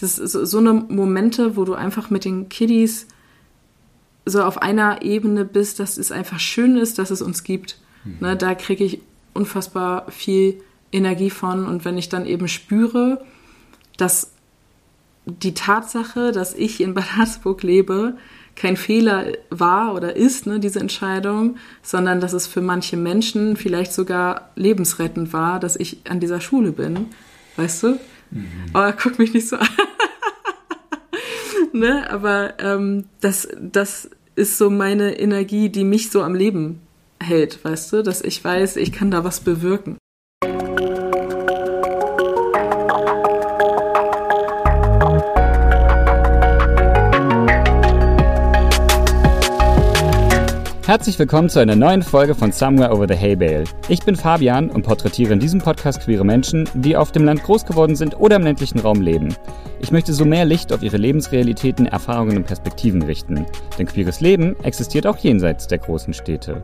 das ist so, eine Momente, wo du einfach mit den Kiddies so auf einer Ebene bist, dass es einfach schön ist, dass es uns gibt. Mhm. Ne, da kriege ich unfassbar viel Energie von. Und wenn ich dann eben spüre, dass die Tatsache, dass ich in Bad Harzburg lebe, kein Fehler war oder ist, ne, diese Entscheidung, sondern dass es für manche Menschen vielleicht sogar lebensrettend war, dass ich an dieser Schule bin. Weißt du? Mhm. Aber guck mich nicht so an. ne? Aber ähm, das, das ist so meine Energie, die mich so am Leben hält, weißt du? Dass ich weiß, ich kann da was bewirken. Herzlich willkommen zu einer neuen Folge von Somewhere Over the Hay Bale. Ich bin Fabian und porträtiere in diesem Podcast queere Menschen, die auf dem Land groß geworden sind oder im ländlichen Raum leben. Ich möchte so mehr Licht auf ihre Lebensrealitäten, Erfahrungen und Perspektiven richten. Denn queeres Leben existiert auch jenseits der großen Städte.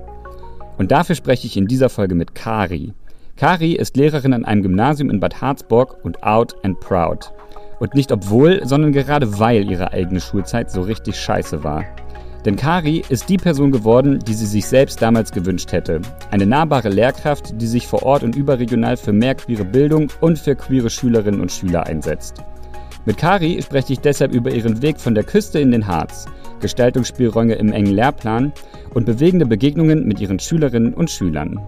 Und dafür spreche ich in dieser Folge mit Kari. Kari ist Lehrerin an einem Gymnasium in Bad Harzburg und out and proud. Und nicht obwohl, sondern gerade weil ihre eigene Schulzeit so richtig scheiße war. Denn Kari ist die Person geworden, die sie sich selbst damals gewünscht hätte. Eine nahbare Lehrkraft, die sich vor Ort und überregional für mehr queere Bildung und für queere Schülerinnen und Schüler einsetzt. Mit Kari spreche ich deshalb über ihren Weg von der Küste in den Harz, Gestaltungsspielräume im engen Lehrplan und bewegende Begegnungen mit ihren Schülerinnen und Schülern.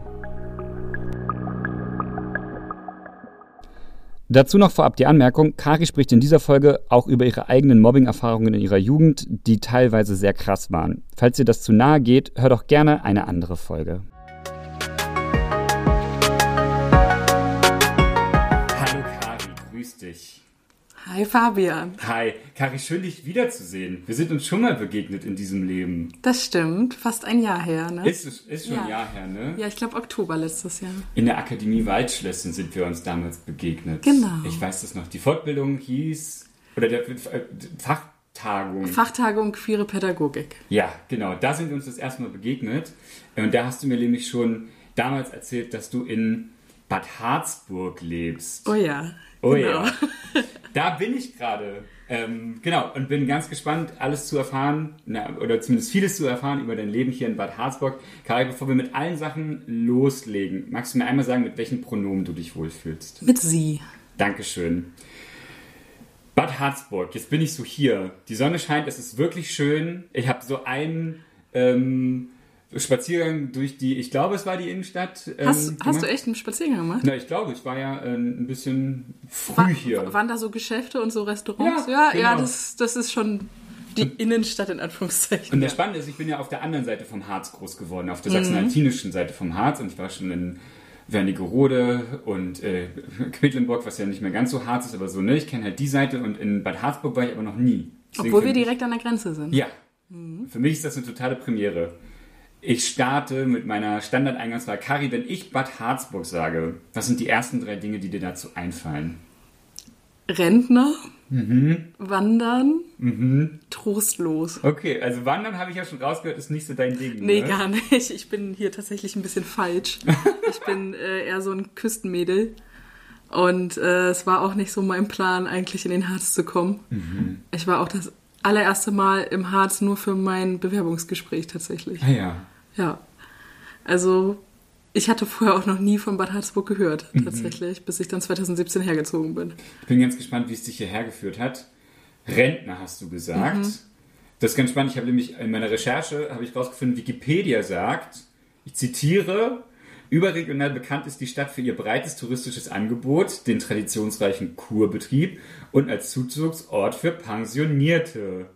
Dazu noch vorab die Anmerkung, Kari spricht in dieser Folge auch über ihre eigenen Mobbing-Erfahrungen in ihrer Jugend, die teilweise sehr krass waren. Falls dir das zu nahe geht, hör doch gerne eine andere Folge. Hallo Kari, grüß dich. Hi Fabian. Hi, Kari, schön dich wiederzusehen. Wir sind uns schon mal begegnet in diesem Leben. Das stimmt, fast ein Jahr her, ne? Ist, ist schon ja. ein Jahr her, ne? Ja, ich glaube Oktober letztes Jahr. In der Akademie Waldschlösschen sind wir uns damals begegnet. Genau. Ich weiß das noch. Die Fortbildung hieß, oder der äh, Fachtagung. Fachtagung Queere Pädagogik. Ja, genau. Da sind wir uns das erste Mal begegnet. Und da hast du mir nämlich schon damals erzählt, dass du in Bad Harzburg lebst. Oh ja. Oh genau. ja. Da bin ich gerade. Ähm, genau, und bin ganz gespannt, alles zu erfahren, na, oder zumindest vieles zu erfahren über dein Leben hier in Bad Harzburg. Kari, bevor wir mit allen Sachen loslegen, magst du mir einmal sagen, mit welchen Pronomen du dich wohlfühlst? Mit sie. Dankeschön. Bad Harzburg, jetzt bin ich so hier. Die Sonne scheint, es ist wirklich schön. Ich habe so einen ähm, Spaziergang durch die, ich glaube, es war die Innenstadt. Ähm, hast, hast, du echt einen Spaziergang gemacht? Na, ich glaube, ich war ja äh, ein bisschen früh war, hier. Waren da so Geschäfte und so Restaurants? Ja, ja, genau. ja das, das ist schon die Innenstadt in Anführungszeichen. Und das Spannende ist, ich bin ja auf der anderen Seite vom Harz groß geworden, auf der sachsen-altinischen Seite vom Harz und ich war schon in Wernigerode und äh, Quedlinburg, was ja nicht mehr ganz so Harz ist, aber so, ne? Ich kenne halt die Seite und in Bad Harzburg war ich aber noch nie. Deswegen Obwohl wir direkt an der Grenze sind. Ja. Mhm. Für mich ist das eine totale Premiere. Ich starte mit meiner Standardeingangsfrage. Kari, wenn ich Bad Harzburg sage, was sind die ersten drei Dinge, die dir dazu einfallen? Rentner, mhm. Wandern, mhm. trostlos. Okay, also Wandern habe ich ja schon rausgehört, ist nicht so dein Ding. Nee, ne? gar nicht. Ich bin hier tatsächlich ein bisschen falsch. ich bin äh, eher so ein Küstenmädel. Und äh, es war auch nicht so mein Plan, eigentlich in den Harz zu kommen. Mhm. Ich war auch das allererste Mal im Harz nur für mein Bewerbungsgespräch tatsächlich. Ah ja. Ja. Also ich hatte vorher auch noch nie von Bad Harzburg gehört, mhm. tatsächlich, mhm. bis ich dann 2017 hergezogen bin. Ich bin ganz gespannt, wie es dich hierher geführt hat. Rentner hast du gesagt. Mhm. Das ist ganz spannend. Ich habe nämlich in meiner Recherche habe ich rausgefunden, Wikipedia sagt, ich zitiere, Überregional bekannt ist die Stadt für ihr breites touristisches Angebot, den traditionsreichen Kurbetrieb und als Zuzugsort für Pensionierte.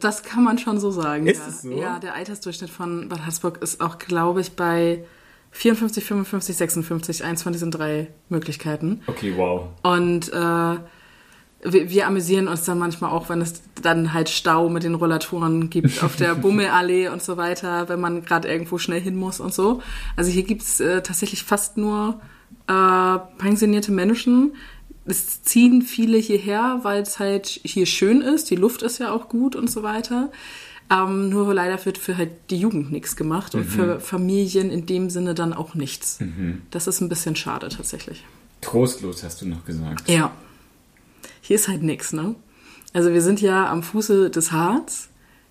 Das kann man schon so sagen. Ist ja. es so? Ja, der Altersdurchschnitt von Bad Harzburg ist auch, glaube ich, bei 54, 55, 56, eins von diesen drei Möglichkeiten. Okay, wow. Und äh, wir, wir, amüsieren uns dann manchmal auch, wenn es dann halt Stau mit den Rollatoren gibt auf der Bummelallee und so weiter, wenn man gerade irgendwo schnell hin muss und so. Also hier gibt's äh, tatsächlich fast nur äh, pensionierte Menschen. Es ziehen viele hierher, weil es halt hier schön ist. Die Luft ist ja auch gut und so weiter. Ähm, nur leider wird für halt die Jugend nichts gemacht und mhm. für Familien in dem Sinne dann auch nichts. Mhm. Das ist ein bisschen schade tatsächlich. Trostlos hast du noch gesagt. Ja. Hier ist halt nix, ne? Also wir sind ja am Fuße des Harz.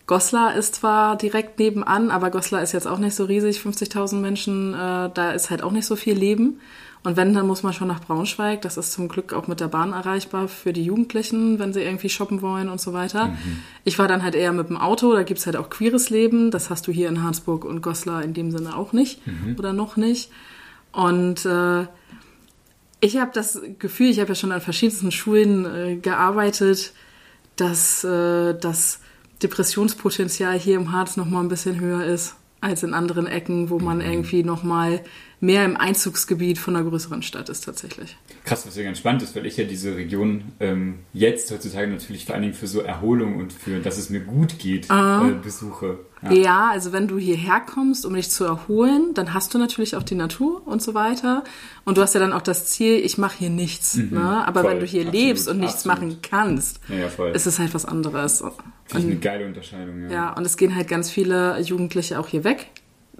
Goslar ist zwar direkt nebenan, aber Goslar ist jetzt auch nicht so riesig, 50.000 Menschen, äh, da ist halt auch nicht so viel Leben. Und wenn, dann muss man schon nach Braunschweig. Das ist zum Glück auch mit der Bahn erreichbar für die Jugendlichen, wenn sie irgendwie shoppen wollen und so weiter. Mhm. Ich war dann halt eher mit dem Auto, da gibt's halt auch queeres Leben. Das hast du hier in Harzburg und Goslar in dem Sinne auch nicht mhm. oder noch nicht. Und äh, ich habe das Gefühl, ich habe ja schon an verschiedensten Schulen äh, gearbeitet, dass äh, das Depressionspotenzial hier im Harz noch mal ein bisschen höher ist als in anderen Ecken, wo man mhm. irgendwie noch mal mehr im Einzugsgebiet von einer größeren Stadt ist tatsächlich. Krass, was ja ganz spannend ist, weil ich ja diese Region ähm, jetzt heutzutage natürlich vor allen Dingen für so Erholung und für, dass es mir gut geht, uh, äh, besuche. Ja. ja. also wenn du hierher kommst, um dich zu erholen, dann hast du natürlich auch die Natur und so weiter. Und du hast ja dann auch das Ziel, ich mache hier nichts. Mhm, ne? Aber voll, wenn du hier absolut, lebst und nichts absolut. machen kannst, ja, ja, ist es halt was anderes. Finde ich eine geile Unterscheidung, ja. Ja, und es gehen halt ganz viele Jugendliche auch hier weg.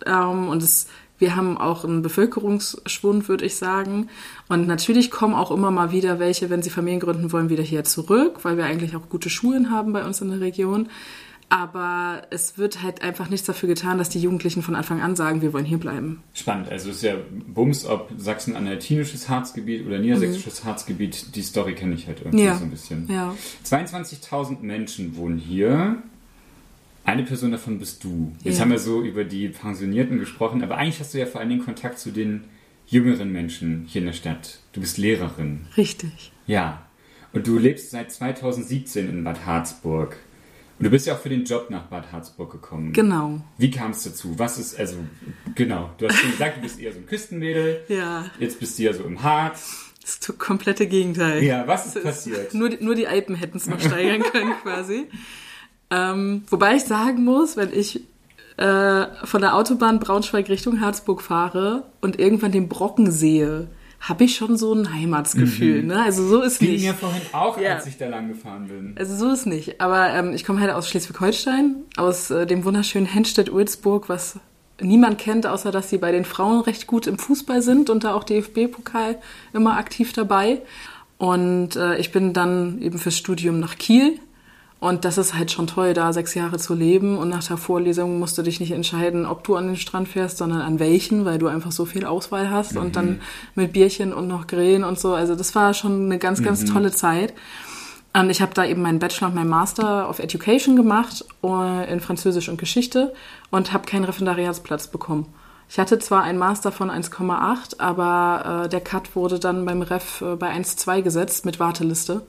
Ähm, und es wir haben auch einen Bevölkerungsschwund, würde ich sagen. Und natürlich kommen auch immer mal wieder welche, wenn sie Familien gründen wollen, wieder hier zurück, weil wir eigentlich auch gute Schulen haben bei uns in der Region. Aber es wird halt einfach nichts dafür getan, dass die Jugendlichen von Anfang an sagen, wir wollen hier bleiben. Spannend. Also es ist ja Bums, ob Sachsen-Anhaltinisches Harzgebiet oder Niedersächsisches mhm. Harzgebiet, die Story kenne ich halt irgendwie ja. so ein bisschen. Ja. 22.000 Menschen wohnen hier. Eine Person davon bist du. Jetzt ja. haben wir so über die Pensionierten gesprochen, aber eigentlich hast du ja vor allen Dingen Kontakt zu den jüngeren Menschen hier in der Stadt. Du bist Lehrerin. Richtig. Ja. Und du lebst seit 2017 in Bad Harzburg. Und du bist ja auch für den Job nach Bad Harzburg gekommen. Genau. Wie kam es dazu? Was ist, also, genau. Du hast schon gesagt, du bist eher so ein Küstenmädel. Ja. Jetzt bist du ja so im Harz. Das ist das komplette Gegenteil. Ja, was ist, ist passiert? Nur, nur die Alpen hätten es noch steigern können, quasi. Ähm, wobei ich sagen muss, wenn ich äh, von der Autobahn Braunschweig Richtung Harzburg fahre und irgendwann den Brocken sehe, habe ich schon so ein Heimatsgefühl. Mhm. Ne? Also so ist Ging nicht. mir vorhin auch, ja. als ich da lang gefahren bin. Also so ist nicht. Aber ähm, ich komme halt aus Schleswig-Holstein, aus äh, dem wunderschönen Henstedt-Ulzburg, was niemand kennt, außer dass sie bei den Frauen recht gut im Fußball sind und da auch DFB-Pokal immer aktiv dabei. Und äh, ich bin dann eben fürs Studium nach Kiel und das ist halt schon toll, da sechs Jahre zu leben. Und nach der Vorlesung musst du dich nicht entscheiden, ob du an den Strand fährst, sondern an welchen, weil du einfach so viel Auswahl hast. Mhm. Und dann mhm. mit Bierchen und noch Grillen und so. Also das war schon eine ganz, ganz mhm. tolle Zeit. Und ich habe da eben meinen Bachelor und meinen Master of Education gemacht äh, in Französisch und Geschichte und habe keinen Referendariatsplatz bekommen. Ich hatte zwar einen Master von 1,8, aber äh, der Cut wurde dann beim Ref äh, bei 1,2 gesetzt mit Warteliste.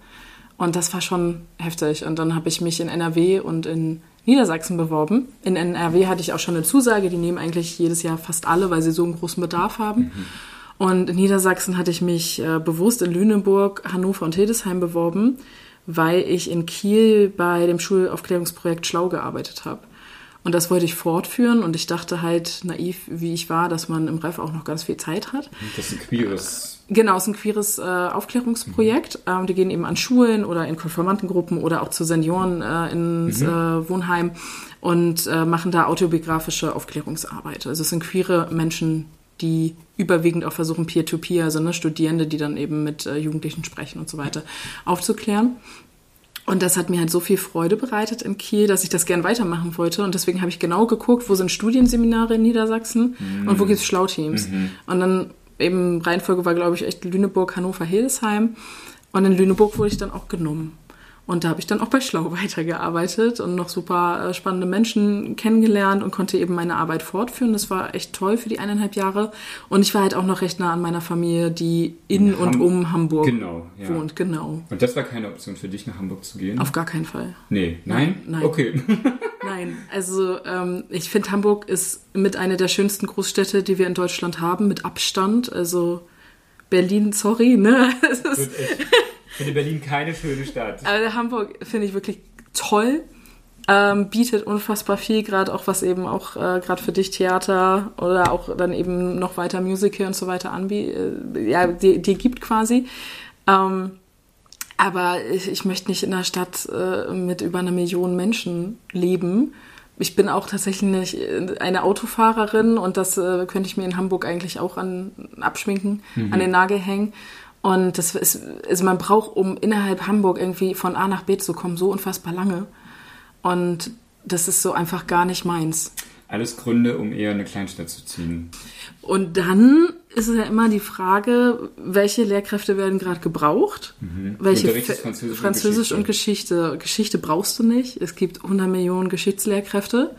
Und das war schon heftig. Und dann habe ich mich in NRW und in Niedersachsen beworben. In NRW hatte ich auch schon eine Zusage. Die nehmen eigentlich jedes Jahr fast alle, weil sie so einen großen Bedarf haben. Mhm. Und in Niedersachsen hatte ich mich äh, bewusst in Lüneburg, Hannover und Hildesheim beworben, weil ich in Kiel bei dem Schulaufklärungsprojekt Schlau gearbeitet habe. Und das wollte ich fortführen und ich dachte halt, naiv wie ich war, dass man im Ref auch noch ganz viel Zeit hat. Das ist ein queeres. Genau, es ist ein queeres äh, Aufklärungsprojekt. Mhm. Ähm, die gehen eben an Schulen oder in Konformantengruppen oder auch zu Senioren äh, ins mhm. äh, Wohnheim und äh, machen da autobiografische Aufklärungsarbeit. Also es sind queere Menschen, die überwiegend auch versuchen, Peer-to-Peer, -peer, also ne, Studierende, die dann eben mit äh, Jugendlichen sprechen und so weiter, aufzuklären. Und das hat mir halt so viel Freude bereitet in Kiel, dass ich das gern weitermachen wollte. Und deswegen habe ich genau geguckt, wo sind Studienseminare in Niedersachsen mhm. und wo gibt es Schlauteams. Mhm. Und dann eben Reihenfolge war, glaube ich, echt Lüneburg, Hannover, Hildesheim. Und in Lüneburg wurde ich dann auch genommen. Und da habe ich dann auch bei Schlau weitergearbeitet und noch super äh, spannende Menschen kennengelernt und konnte eben meine Arbeit fortführen. Das war echt toll für die eineinhalb Jahre. Und ich war halt auch noch recht nah an meiner Familie, die in, in und Ham um Hamburg genau, ja. wohnt. Genau. Und das war keine Option für dich, nach Hamburg zu gehen? Auf gar keinen Fall. Nee, nein? Nein. Okay. nein, also ähm, ich finde, Hamburg ist mit einer der schönsten Großstädte, die wir in Deutschland haben, mit Abstand. Also Berlin, sorry, ne? Es ist, finde Berlin keine schöne Stadt. Aber Hamburg finde ich wirklich toll. Ähm, bietet unfassbar viel, gerade auch was eben auch äh, gerade für dich Theater oder auch dann eben noch weiter Musical und so weiter anbietet, äh, ja, die, die gibt quasi. Ähm, aber ich, ich möchte nicht in einer Stadt äh, mit über einer Million Menschen leben. Ich bin auch tatsächlich eine Autofahrerin und das äh, könnte ich mir in Hamburg eigentlich auch an, abschminken, mhm. an den Nagel hängen. Und das ist, also man braucht, um innerhalb Hamburg irgendwie von A nach B zu kommen, so unfassbar lange. Und das ist so einfach gar nicht meins. Alles Gründe, um eher eine Kleinstadt zu ziehen. Und dann ist es ja immer die Frage, welche Lehrkräfte werden gerade gebraucht? Mhm. Welche Fe- Französisch und Französisch und Geschichte. Geschichte brauchst du nicht. Es gibt 100 Millionen Geschichtslehrkräfte.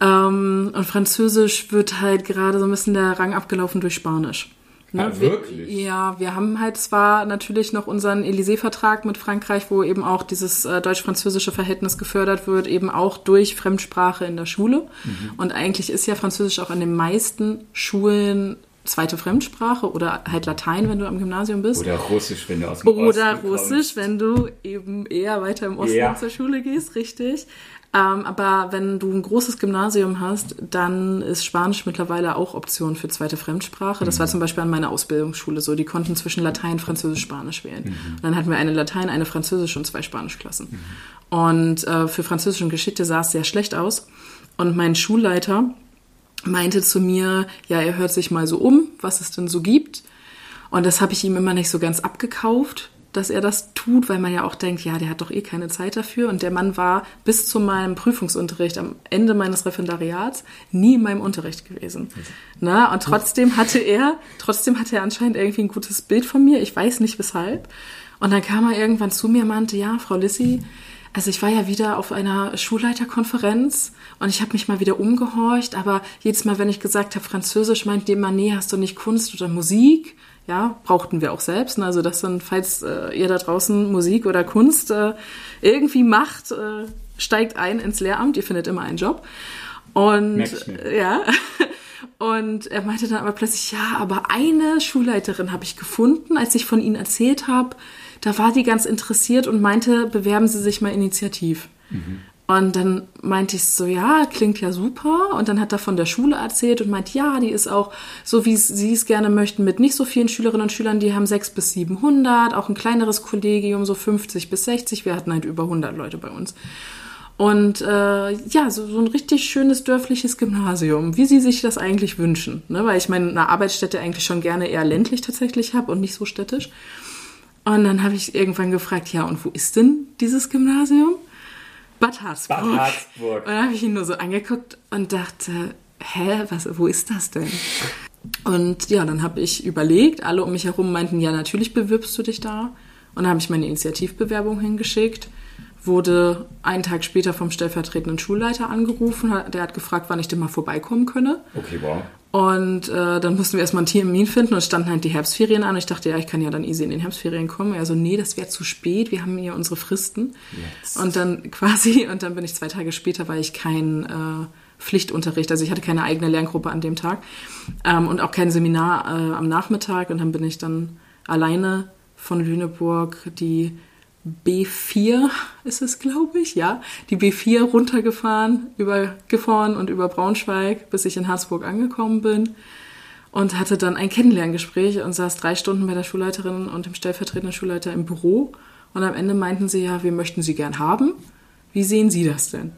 Ähm, und Französisch wird halt gerade so ein bisschen der Rang abgelaufen durch Spanisch. Ne, wir- wirklich? ja, wir haben halt zwar natürlich noch unseren Élysée-Vertrag mit Frankreich, wo eben auch dieses äh, deutsch-französische Verhältnis gefördert wird, eben auch durch Fremdsprache in der Schule. Mhm. Und eigentlich ist ja Französisch auch an den meisten Schulen zweite Fremdsprache oder halt Latein, wenn du am Gymnasium bist. Oder Russisch, wenn du aus dem Oder Osten Russisch, kommst. wenn du eben eher weiter im Osten Ja. zur Schule gehst, richtig. Ähm, aber wenn du ein großes Gymnasium hast, dann ist Spanisch mittlerweile auch Option für zweite Fremdsprache. Das war Mhm. zum Beispiel an meiner Ausbildungsschule so. Die konnten zwischen Latein, Französisch, Spanisch wählen. Mhm. Und dann hatten wir eine Latein, eine Französisch und zwei Spanischklassen. Und äh, für Französisch und Geschichte sah es sehr schlecht aus. Und mein Schulleiter meinte zu mir, ja, er hört sich mal so um, was es denn so gibt. Und das habe ich ihm immer nicht so ganz abgekauft, dass er das tut, weil man ja auch denkt, ja, der hat doch eh keine Zeit dafür. Und der Mann war bis zu meinem Prüfungsunterricht am Ende meines Referendariats nie in meinem Unterricht gewesen. Na, und trotzdem hatte er, trotzdem hatte er anscheinend irgendwie ein gutes Bild von mir. Ich weiß nicht weshalb. Und dann kam er irgendwann zu mir und meinte, ja, Frau Lissi, also ich war ja wieder auf einer Schulleiterkonferenz und ich habe mich mal wieder umgehorcht, aber jedes Mal, wenn ich gesagt habe Französisch, meint die immer, nee, hast du nicht Kunst oder Musik? Ja, brauchten wir auch selbst. ne? Also das dann, falls äh, ihr da draußen Musik oder Kunst äh, irgendwie macht, äh, steigt ein ins Lehramt, ihr findet immer einen Job. Und äh, ja. Und er meinte dann aber plötzlich, ja, aber eine Schulleiterin habe ich gefunden, als ich von Ihnen erzählt habe. Da war die ganz interessiert und meinte, bewerben Sie sich mal initiativ. Und dann meinte ich so, ja, klingt ja super. Und dann hat er von der Schule erzählt und meint, ja, die ist auch so, wie Sie es gerne möchten, mit nicht so vielen Schülerinnen und Schülern. Die haben 600 bis 700, auch ein kleineres Kollegium, so 50 bis 60. Wir hatten halt über 100 Leute bei uns. Und äh, ja, so, so ein richtig schönes dörfliches Gymnasium, wie sie sich das eigentlich wünschen. Ne? Weil ich meine, eine Arbeitsstätte eigentlich schon gerne eher ländlich tatsächlich habe und nicht so städtisch. Und dann habe ich irgendwann gefragt, ja, und wo ist denn dieses Gymnasium? Bad Harzburg. Bad Harzburg. Und dann habe ich ihn nur so angeguckt und dachte, hä, was, wo ist das denn? Und ja, dann habe ich überlegt, alle um mich herum meinten, ja, natürlich bewirbst du dich da. Und dann habe ich meine Initiativbewerbung hingeschickt, wurde einen Tag später vom stellvertretenden Schulleiter angerufen, der hat gefragt, wann ich denn mal vorbeikommen könne. Okay, wow. Und äh, dann mussten wir erstmal einen Termin finden und standen halt die Herbstferien an. Und ich dachte, ja, ich kann ja dann easy in den Herbstferien kommen. Er so, nee, das wäre zu spät, wir haben ja unsere Fristen. Jetzt. Und dann quasi, und dann bin ich zwei Tage später, weil ich kein äh, Pflichtunterricht, also ich hatte keine eigene Lerngruppe an dem Tag ähm, und auch kein Seminar äh, am Nachmittag. Und dann bin ich dann alleine von Lüneburg die B4 ist es, glaube ich, ja, die B4 runtergefahren, über und über Braunschweig, bis ich in Harzburg angekommen bin und hatte dann ein Kennenlerngespräch und saß drei Stunden bei der Schulleiterin und dem stellvertretenden Schulleiter im Büro. Und am Ende meinten sie, ja, wir möchten Sie gern haben. Wie sehen Sie das denn?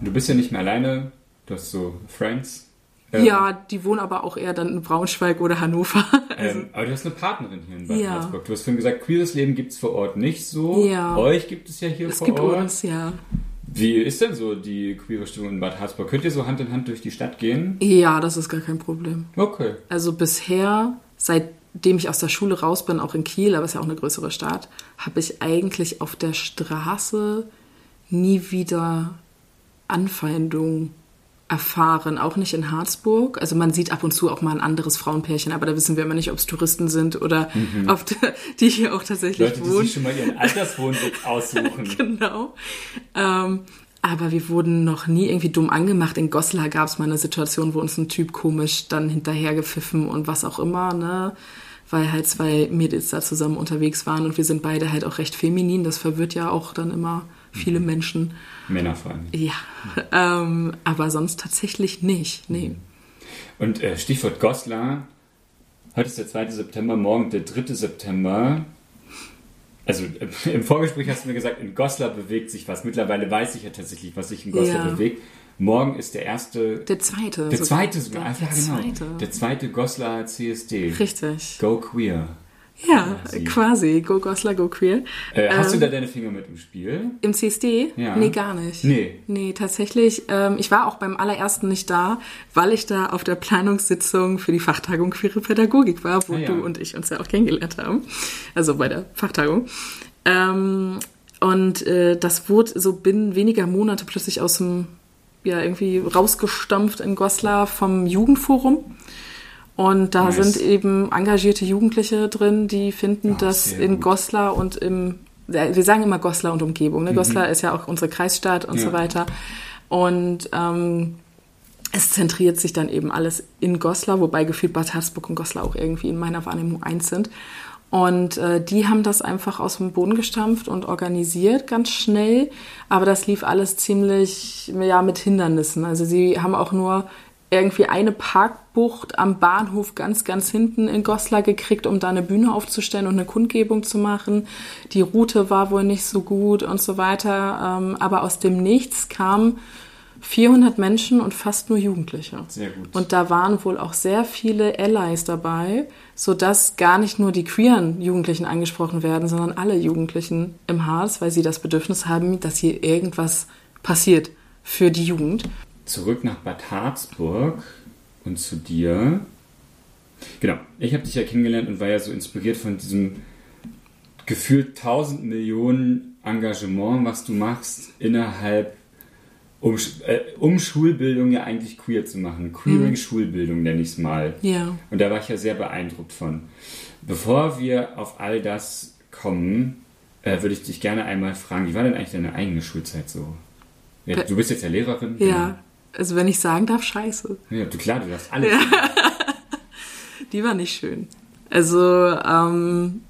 Du bist ja nicht mehr alleine, du hast so Friends. Ähm, Ja, die wohnen aber auch eher dann in Braunschweig oder Hannover. Also, Ähm, aber du hast eine Partnerin hier in Bad Ja. Harzburg. Du hast vorhin gesagt, queeres Leben gibt es vor Ort nicht so. Ja. Euch gibt es ja hier es vor gibt Ort. uns, ja. Wie ist denn so die queere Stimmung in Bad Harzburg? Könnt ihr so Hand in Hand durch die Stadt gehen? Ja, das ist gar kein Problem. Okay. Also bisher, seitdem ich aus der Schule raus bin, auch in Kiel, aber ist ja auch eine größere Stadt, habe ich eigentlich auf der Straße nie wieder Anfeindung erfahren, auch nicht in Harzburg. Also man sieht ab und zu auch mal ein anderes Frauenpärchen, aber da wissen wir immer nicht, ob es Touristen sind oder ob die, die hier auch tatsächlich Leute, die wohnen. sich schon mal ihren Alterswohnsitz aussuchen. Genau. Ähm, aber wir wurden noch nie irgendwie dumm angemacht. In Goslar gab es mal eine Situation, wo uns ein Typ komisch dann hinterher gepfiffen und was auch immer, ne? Weil halt zwei Mädels da zusammen unterwegs waren und wir sind beide halt auch recht feminin. Das verwirrt ja auch dann immer viele Menschen. Männer vor allem. Ja, ähm, aber sonst tatsächlich nicht. Nee. Und äh, Stichwort Goslar. Heute ist der 2. September, morgen der 3. September. Also äh, im Vorgespräch hast du mir gesagt, in Goslar bewegt sich was. Mittlerweile weiß ich ja tatsächlich, was sich in Goslar Ja. bewegt. Morgen ist der erste. Der zweite. Der zweite sogar. Der, der genau. zweite. Der zweite Goslar CSD. Richtig. Go Queer. Ja, Quasi. quasi. Go Goslar, go queer. Äh, hast Ähm, du da deine Finger mit im Spiel? Im CSD? Ja. Nee, gar nicht. Nee. Nee, tatsächlich. Ähm, ich war auch beim allerersten nicht da, weil ich da auf der Planungssitzung für die Fachtagung Queere Pädagogik war, wo Ah, ja. du und ich uns ja auch kennengelernt haben. Also bei der Fachtagung. Ähm, und äh, das wurde so binnen weniger Monate plötzlich aus dem, ja, irgendwie rausgestampft in Goslar vom Jugendforum. Und da Nice. sind eben engagierte Jugendliche drin, die finden, Ah, dass in gut. Goslar und im, wir sagen immer Goslar und Umgebung, ne? Goslar ist ja auch unsere Kreisstadt und Mhm. Ja. so weiter. Und ähm, es zentriert sich dann eben alles in Goslar, wobei gefühlt Bad Harzburg und Goslar auch irgendwie in meiner Wahrnehmung eins sind. Und äh, die haben das einfach aus dem Boden gestampft und organisiert ganz schnell. Aber das lief alles ziemlich ja, mit Hindernissen. Also sie haben auch nur irgendwie eine Parkbucht am Bahnhof ganz, ganz hinten in Goslar gekriegt, um da eine Bühne aufzustellen und eine Kundgebung zu machen. Die Route war wohl nicht so gut und so weiter. Ähm, aber aus dem Nichts kamen 400 Menschen und fast nur Jugendliche. Sehr gut. Und da waren wohl auch sehr viele Allies dabei, sodass gar nicht nur die queeren Jugendlichen angesprochen werden, sondern alle Jugendlichen im Harz, weil sie das Bedürfnis haben, dass hier irgendwas passiert für die Jugend. Zurück nach Bad Harzburg und zu dir. Genau, ich habe dich ja kennengelernt und war ja so inspiriert von diesem gefühlt 1000 Millionen Engagement, was du machst, innerhalb, um, äh, um Schulbildung ja eigentlich queer zu machen. Queering Schulbildung nenne ich es mal. Ja. Und da war ich ja sehr beeindruckt von. Bevor wir auf all das kommen, äh, würde ich dich gerne einmal fragen, wie war denn eigentlich deine eigene Schulzeit so? Ja, du bist jetzt ja Lehrerin. Ja, also wenn ich sagen darf, scheiße. Ja, du, klar, du darfst alles. Die war nicht schön. Also, ähm,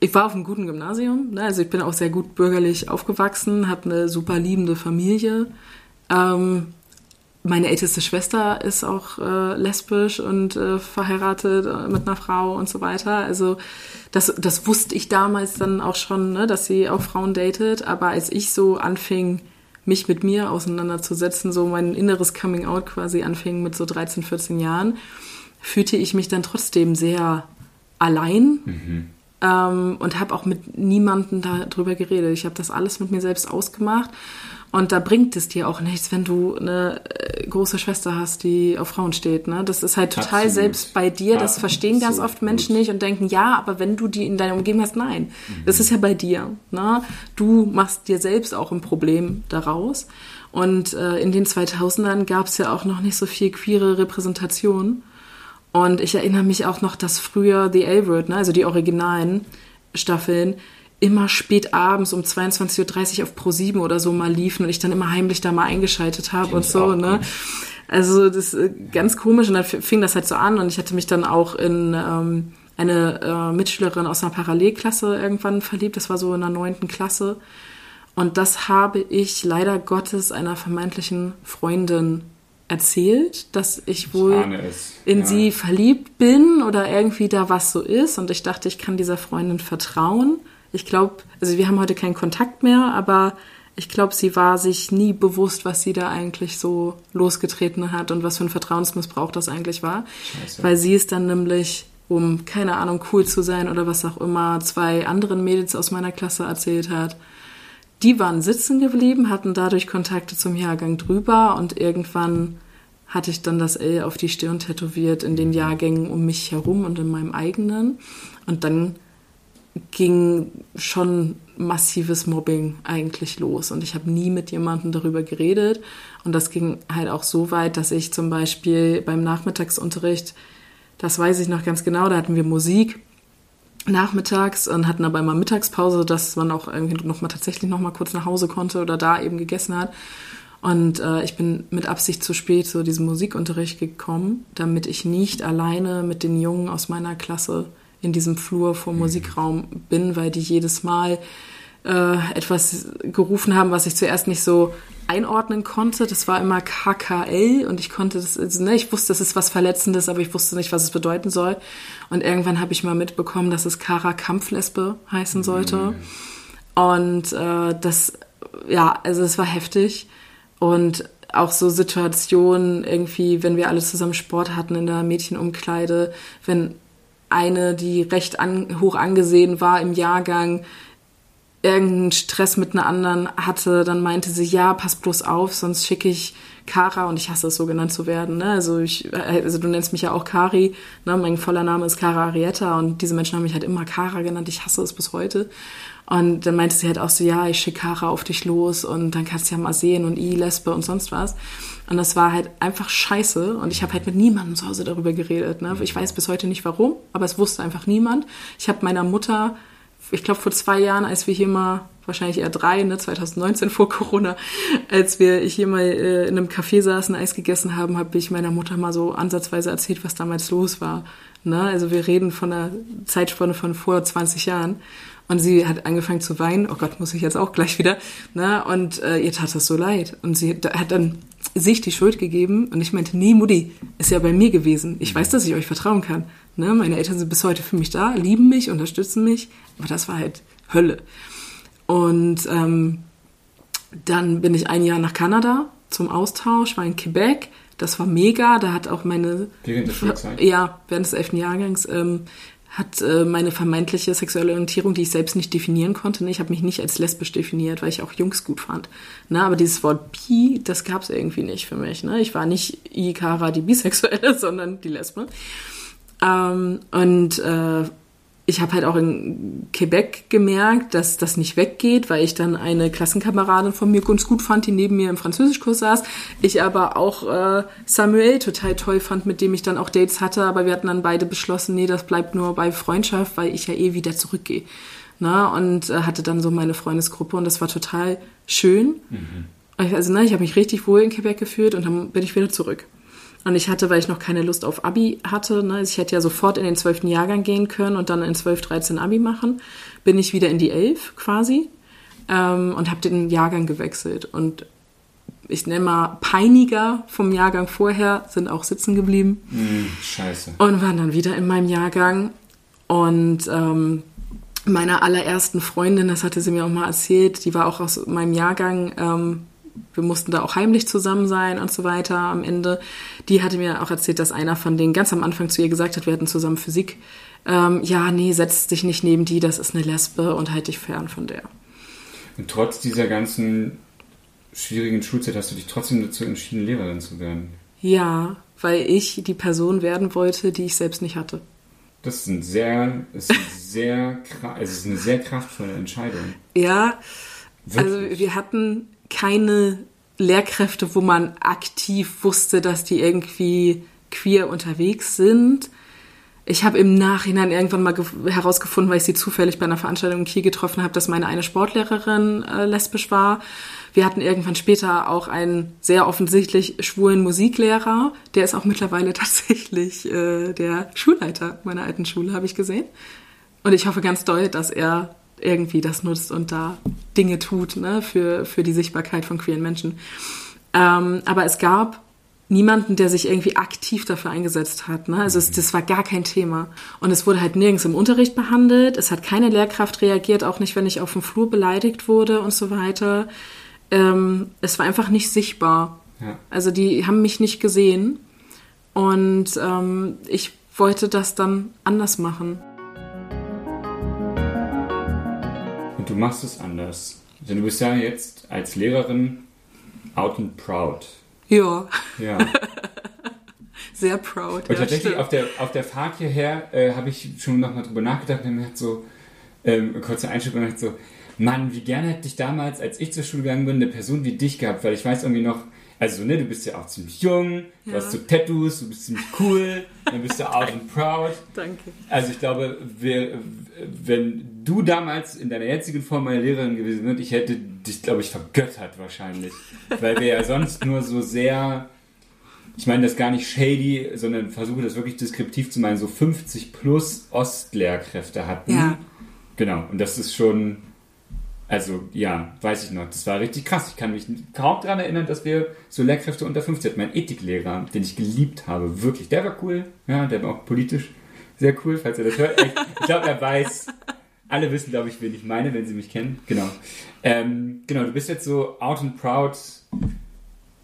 ich war auf einem guten Gymnasium. Ne? Also ich bin auch sehr gut bürgerlich aufgewachsen, habe eine super liebende Familie. Ähm, meine älteste Schwester ist auch äh, lesbisch und äh, verheiratet äh, mit einer Frau und so weiter. Also das, das wusste ich damals dann auch schon, ne, dass sie auch Frauen datet. Aber als ich so anfing, mich mit mir auseinanderzusetzen, so mein inneres Coming Out quasi anfing mit so 13, 14 Jahren, fühlte ich mich dann trotzdem sehr allein ähm, und habe auch mit niemandem darüber geredet. Ich habe das alles mit mir selbst ausgemacht. Und da bringt es dir auch nichts, wenn du eine äh, große Schwester hast, die auf Frauen steht. Ne? Das ist halt total Absolut. selbst bei dir. Das verstehen ganz Absolut. oft Menschen nicht und denken, ja, aber wenn du die in deiner Umgebung hast, nein. Das ist ja bei dir. Ne? Du machst dir selbst auch ein Problem daraus. Und äh, in den 2000ern gab es ja auch noch nicht so viel queere Repräsentation. Und ich erinnere mich auch noch, dass früher The L-Word, ne, also die originalen Staffeln, immer spät abends um 22.30 Uhr auf Pro7 oder so mal liefen und ich dann immer heimlich da mal eingeschaltet habe und so, auch, ne? Also das ist ganz komisch und dann fing das halt so an und ich hatte mich dann auch in ähm, eine äh, Mitschülerin aus einer Parallelklasse irgendwann verliebt. Das war so in der neunten Klasse. Und das habe ich leider Gottes einer vermeintlichen Freundin erzählt, dass ich wohl in Ja. sie verliebt bin oder irgendwie da was so ist. Und ich dachte, ich kann dieser Freundin vertrauen. Ich glaube, also wir haben heute keinen Kontakt mehr, aber ich glaube, sie war sich nie bewusst, was sie da eigentlich so losgetreten hat und was für ein Vertrauensmissbrauch das eigentlich war. Scheiße. Weil sie ist dann nämlich, um, keine Ahnung, cool zu sein oder was auch immer, zwei anderen Mädels aus meiner Klasse erzählt hat. Die waren sitzen geblieben, hatten dadurch Kontakte zum Jahrgang drüber und irgendwann hatte ich dann das L auf die Stirn tätowiert in den Jahrgängen um mich herum und in meinem eigenen. Und dann ging schon massives Mobbing eigentlich los. Und ich habe nie mit jemandem darüber geredet. Und das ging halt auch so weit, dass ich zum Beispiel beim Nachmittagsunterricht, das weiß ich noch ganz genau, da hatten wir Musik nachmittags und hatten aber immer Mittagspause, dass man auch irgendwie noch mal tatsächlich noch mal kurz nach Hause konnte oder da eben gegessen hat. Und äh, ich bin mit Absicht zu spät zu diesem Musikunterricht gekommen, damit ich nicht alleine mit den Jungen aus meiner Klasse in diesem Flur vor Musikraum bin, weil die jedes Mal äh, etwas gerufen haben, was ich zuerst nicht so einordnen konnte. Das war immer KKL und ich konnte das, also, ne, ich wusste, das ist was Verletzendes, aber ich wusste nicht, was es bedeuten soll. Und irgendwann habe ich mal mitbekommen, dass es Kara Kampflesbe heißen sollte. Und äh, das, ja, also es war heftig. Und auch so Situationen irgendwie, wenn wir alle zusammen Sport hatten in der Mädchenumkleide, wenn eine, die recht an, hoch angesehen war im Jahrgang, irgendeinen Stress mit einer anderen hatte, dann meinte sie, ja, pass bloß auf, sonst schicke ich Kara und ich hasse es so genannt zu werden. Ne? Also, ich, also du nennst mich ja auch Kari, ne? mein voller Name ist Kara Arietta und diese Menschen haben mich halt immer Kara genannt, ich hasse es bis heute. Und dann meinte sie halt auch so, ja, ich schicke Kara auf dich los und dann kannst du ja mal sehen und i, Lesbe und sonst was. Und das war halt einfach scheiße und ich habe halt mit niemandem zu Hause darüber geredet. Ne? Ich weiß bis heute nicht warum, aber es wusste einfach niemand. Ich habe meiner Mutter ich glaube, vor zwei Jahren, als wir hier mal, wahrscheinlich eher drei, ne, 2019 vor Corona, als wir hier mal äh, in einem Café saßen, Eis gegessen haben, habe ich meiner Mutter mal so ansatzweise erzählt, was damals los war. Ne? Also wir reden von einer Zeitspanne von vor 20 Jahren. Und sie hat angefangen zu weinen. Oh Gott, muss ich jetzt auch gleich wieder. Ne? Und äh, ihr tat das so leid. Und sie hat dann sich die Schuld gegeben. Und ich meinte, nee, Mutti, ist ja bei mir gewesen. Ich weiß, dass ich euch vertrauen kann. Ne? Meine Eltern sind bis heute für mich da, lieben mich, unterstützen mich. Aber das war halt Hölle. Und ähm, dann bin ich ein Jahr nach Kanada zum Austausch, war in Quebec. Das war mega. Da hat auch meine. Während der Schulzeit? Ja, während des elften Jahrgangs. Ähm, hat äh, meine vermeintliche sexuelle Orientierung, die ich selbst nicht definieren konnte. Ne? Ich habe mich nicht als lesbisch definiert, weil ich auch Jungs gut fand. Ne? Aber dieses Wort bi, das gab es irgendwie nicht für mich. Ne? Ich war nicht Ikara, die Bisexuelle, sondern die Lesbe. Ähm, und äh, ich habe halt auch in Quebec gemerkt, dass das nicht weggeht, weil ich dann eine Klassenkameradin von mir ganz gut fand, die neben mir im Französischkurs saß. Ich aber auch äh, Samuel total toll fand, mit dem ich dann auch Dates hatte, aber wir hatten dann beide beschlossen, nee, das bleibt nur bei Freundschaft, weil ich ja eh wieder zurückgehe. Na, und äh, hatte dann so meine Freundesgruppe und das war total schön. Mhm. Also, ne, ich habe mich richtig wohl in Quebec gefühlt und dann bin ich wieder zurück. Und ich hatte, weil ich noch keine Lust auf Abi hatte, ne, ich hätte ja sofort in den zwölften Jahrgang gehen können und dann in 12, 13 Abi machen, bin ich wieder in die Elf quasi ähm, und habe den Jahrgang gewechselt. Und ich nenne mal Peiniger vom Jahrgang vorher sind auch sitzen geblieben. Mm, scheiße. Und waren dann wieder in meinem Jahrgang. Und ähm, meiner allerersten Freundin, das hatte sie mir auch mal erzählt, die war auch aus meinem Jahrgang, ähm, wir mussten da auch heimlich zusammen sein und so weiter am Ende. Die hatte mir auch erzählt, dass einer von denen ganz am Anfang zu ihr gesagt hat, wir hatten zusammen Physik. Ähm, ja, nee, setz dich nicht neben die, das ist eine Lesbe und halt dich fern von der. Und trotz dieser ganzen schwierigen Schulzeit hast du dich trotzdem dazu entschieden, Lehrerin zu werden. Ja, weil ich die Person werden wollte, die ich selbst nicht hatte. Das ist, ein sehr, ist, ein sehr, also ist eine sehr kraftvolle Entscheidung. Ja, Wirklich? also wir hatten keine Lehrkräfte, wo man aktiv wusste, dass die irgendwie queer unterwegs sind. Ich habe im Nachhinein irgendwann mal herausgefunden, weil ich sie zufällig bei einer Veranstaltung in Kiel getroffen habe, dass meine eine Sportlehrerin äh, lesbisch war. Wir hatten irgendwann später auch einen sehr offensichtlich schwulen Musiklehrer. Der ist auch mittlerweile tatsächlich äh, der Schulleiter meiner alten Schule, habe ich gesehen. Und ich hoffe ganz doll, dass er irgendwie das nutzt und da Dinge tut ne, für, für die Sichtbarkeit von queeren Menschen. Ähm, aber es gab niemanden, der sich irgendwie aktiv dafür eingesetzt hat. Ne? Also es, das war gar kein Thema. Und es wurde halt nirgends im Unterricht behandelt. Es hat keine Lehrkraft reagiert, auch nicht, wenn ich auf dem Flur beleidigt wurde und so weiter. Ähm, es war einfach nicht sichtbar. Ja. Also die haben mich nicht gesehen. Und ähm, ich wollte das dann anders machen. Du machst es anders. Denn du bist ja jetzt als Lehrerin out and proud. Ja. Ja. Sehr proud. Und ja, tatsächlich auf der, auf der Fahrt hierher äh, habe ich schon nochmal drüber nachgedacht und mir hat so, ähm, kurze Einstellung und so, Mann, wie gerne hätte ich damals, als ich zur Schule gegangen bin, eine Person wie dich gehabt, weil ich weiß irgendwie noch, also, ne, du bist ja auch ziemlich jung, du hast so Tattoos, du bist ziemlich cool, dann bist du out and proud. Danke. Also, ich glaube, wir, wenn du damals in deiner jetzigen Form meine Lehrerin gewesen wärst, ich hätte dich, glaube ich, vergöttert wahrscheinlich. Weil wir ja sonst nur so sehr, ich meine das gar nicht shady, sondern versuche das wirklich deskriptiv zu meinen, so 50 plus Ostlehrkräfte hatten. Ja. Genau, und das ist schon also ja, weiß ich noch. Das war richtig krass. Ich kann mich kaum daran erinnern, dass wir so Lehrkräfte unter 50 hatten. Mein Ethiklehrer, den ich geliebt habe, wirklich. Der war cool. Ja, der war auch politisch sehr cool, falls er das hört. Ich, ich glaube, er weiß. Alle wissen, glaube ich, wen ich meine, wenn sie mich kennen. Genau. Ähm, genau, du bist jetzt so out and proud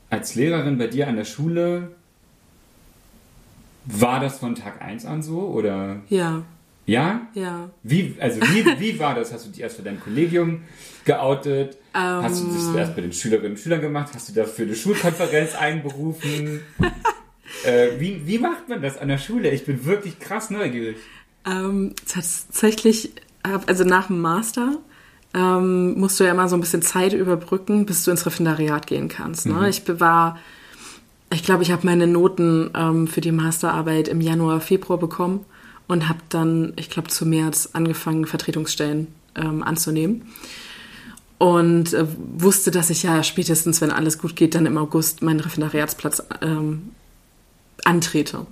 als Lehrerin bei dir an der Schule, war das von Tag 1 an so oder? Ja. Ja? Ja. Wie, also wie, wie war das? Hast du dich erst für dein Kollegium geoutet? Ähm. Hast du das erst bei den Schülerinnen und Schülern gemacht? Hast du dafür eine Schulkonferenz einberufen? äh, wie, wie macht man das an der Schule? Ich bin wirklich krass neugierig. Ähm, tatsächlich, hab- also nach dem Master ähm, musst du ja immer so ein bisschen Zeit überbrücken, bis du ins Referendariat gehen kannst. Ne? Ich war, ich glaube, ich habe meine Noten ähm, für die Masterarbeit im Januar, Februar bekommen und habe dann, ich glaube, zu März angefangen, Vertretungsstellen ähm, anzunehmen. Und äh, wusste, dass ich ja spätestens, wenn alles gut geht, dann im August meinen Referendariatsplatz ähm, antrete.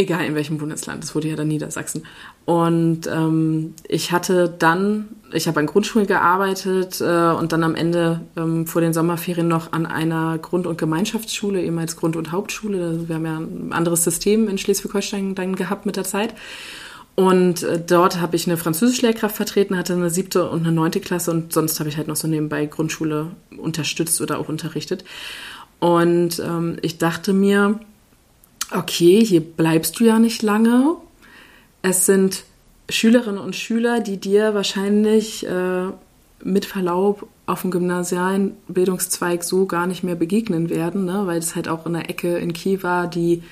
Egal in welchem Bundesland, das wurde ja dann Niedersachsen. Und ähm, ich hatte dann, ich habe an Grundschulen gearbeitet äh, und dann am Ende ähm, vor den Sommerferien noch an einer Grund- und Gemeinschaftsschule, ehemals Grund- und Hauptschule. Also wir haben ja ein anderes System in Schleswig-Holstein dann gehabt mit der Zeit. Und äh, dort habe ich eine Französischlehrkraft vertreten, hatte eine siebte und eine neunte Klasse und sonst habe ich halt noch so nebenbei Grundschule unterstützt oder auch unterrichtet. Und ähm, ich dachte mir, okay, hier bleibst du ja nicht lange. Es sind Schülerinnen und Schüler, die dir wahrscheinlich äh, mit Verlaub auf dem gymnasialen Bildungszweig so gar nicht mehr begegnen werden, ne? weil es halt auch in der Ecke in Kiel war, die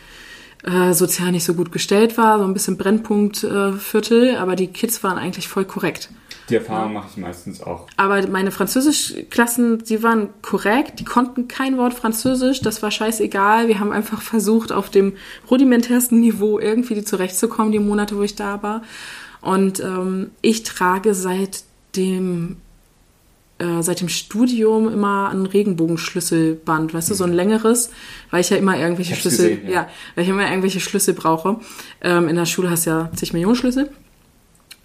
äh, sozial nicht so gut gestellt war, so ein bisschen Brennpunktviertel, äh, aber die Kids waren eigentlich voll korrekt. Die Erfahrung mache ich meistens auch. Aber meine Französischklassen, die waren korrekt, die konnten kein Wort Französisch, das war scheißegal. Wir haben einfach versucht, auf dem rudimentärsten Niveau irgendwie die zurechtzukommen, die Monate, wo ich da war. Und ähm, ich trage seit dem äh, seit dem Studium immer ein Regenbogenschlüsselband, weißt du, so ein längeres, weil ich ja immer irgendwelche Schlüssel, gesehen, ja. ja. weil ich immer irgendwelche Schlüssel brauche. Ähm, in der Schule hast du ja zig Millionen Schlüssel.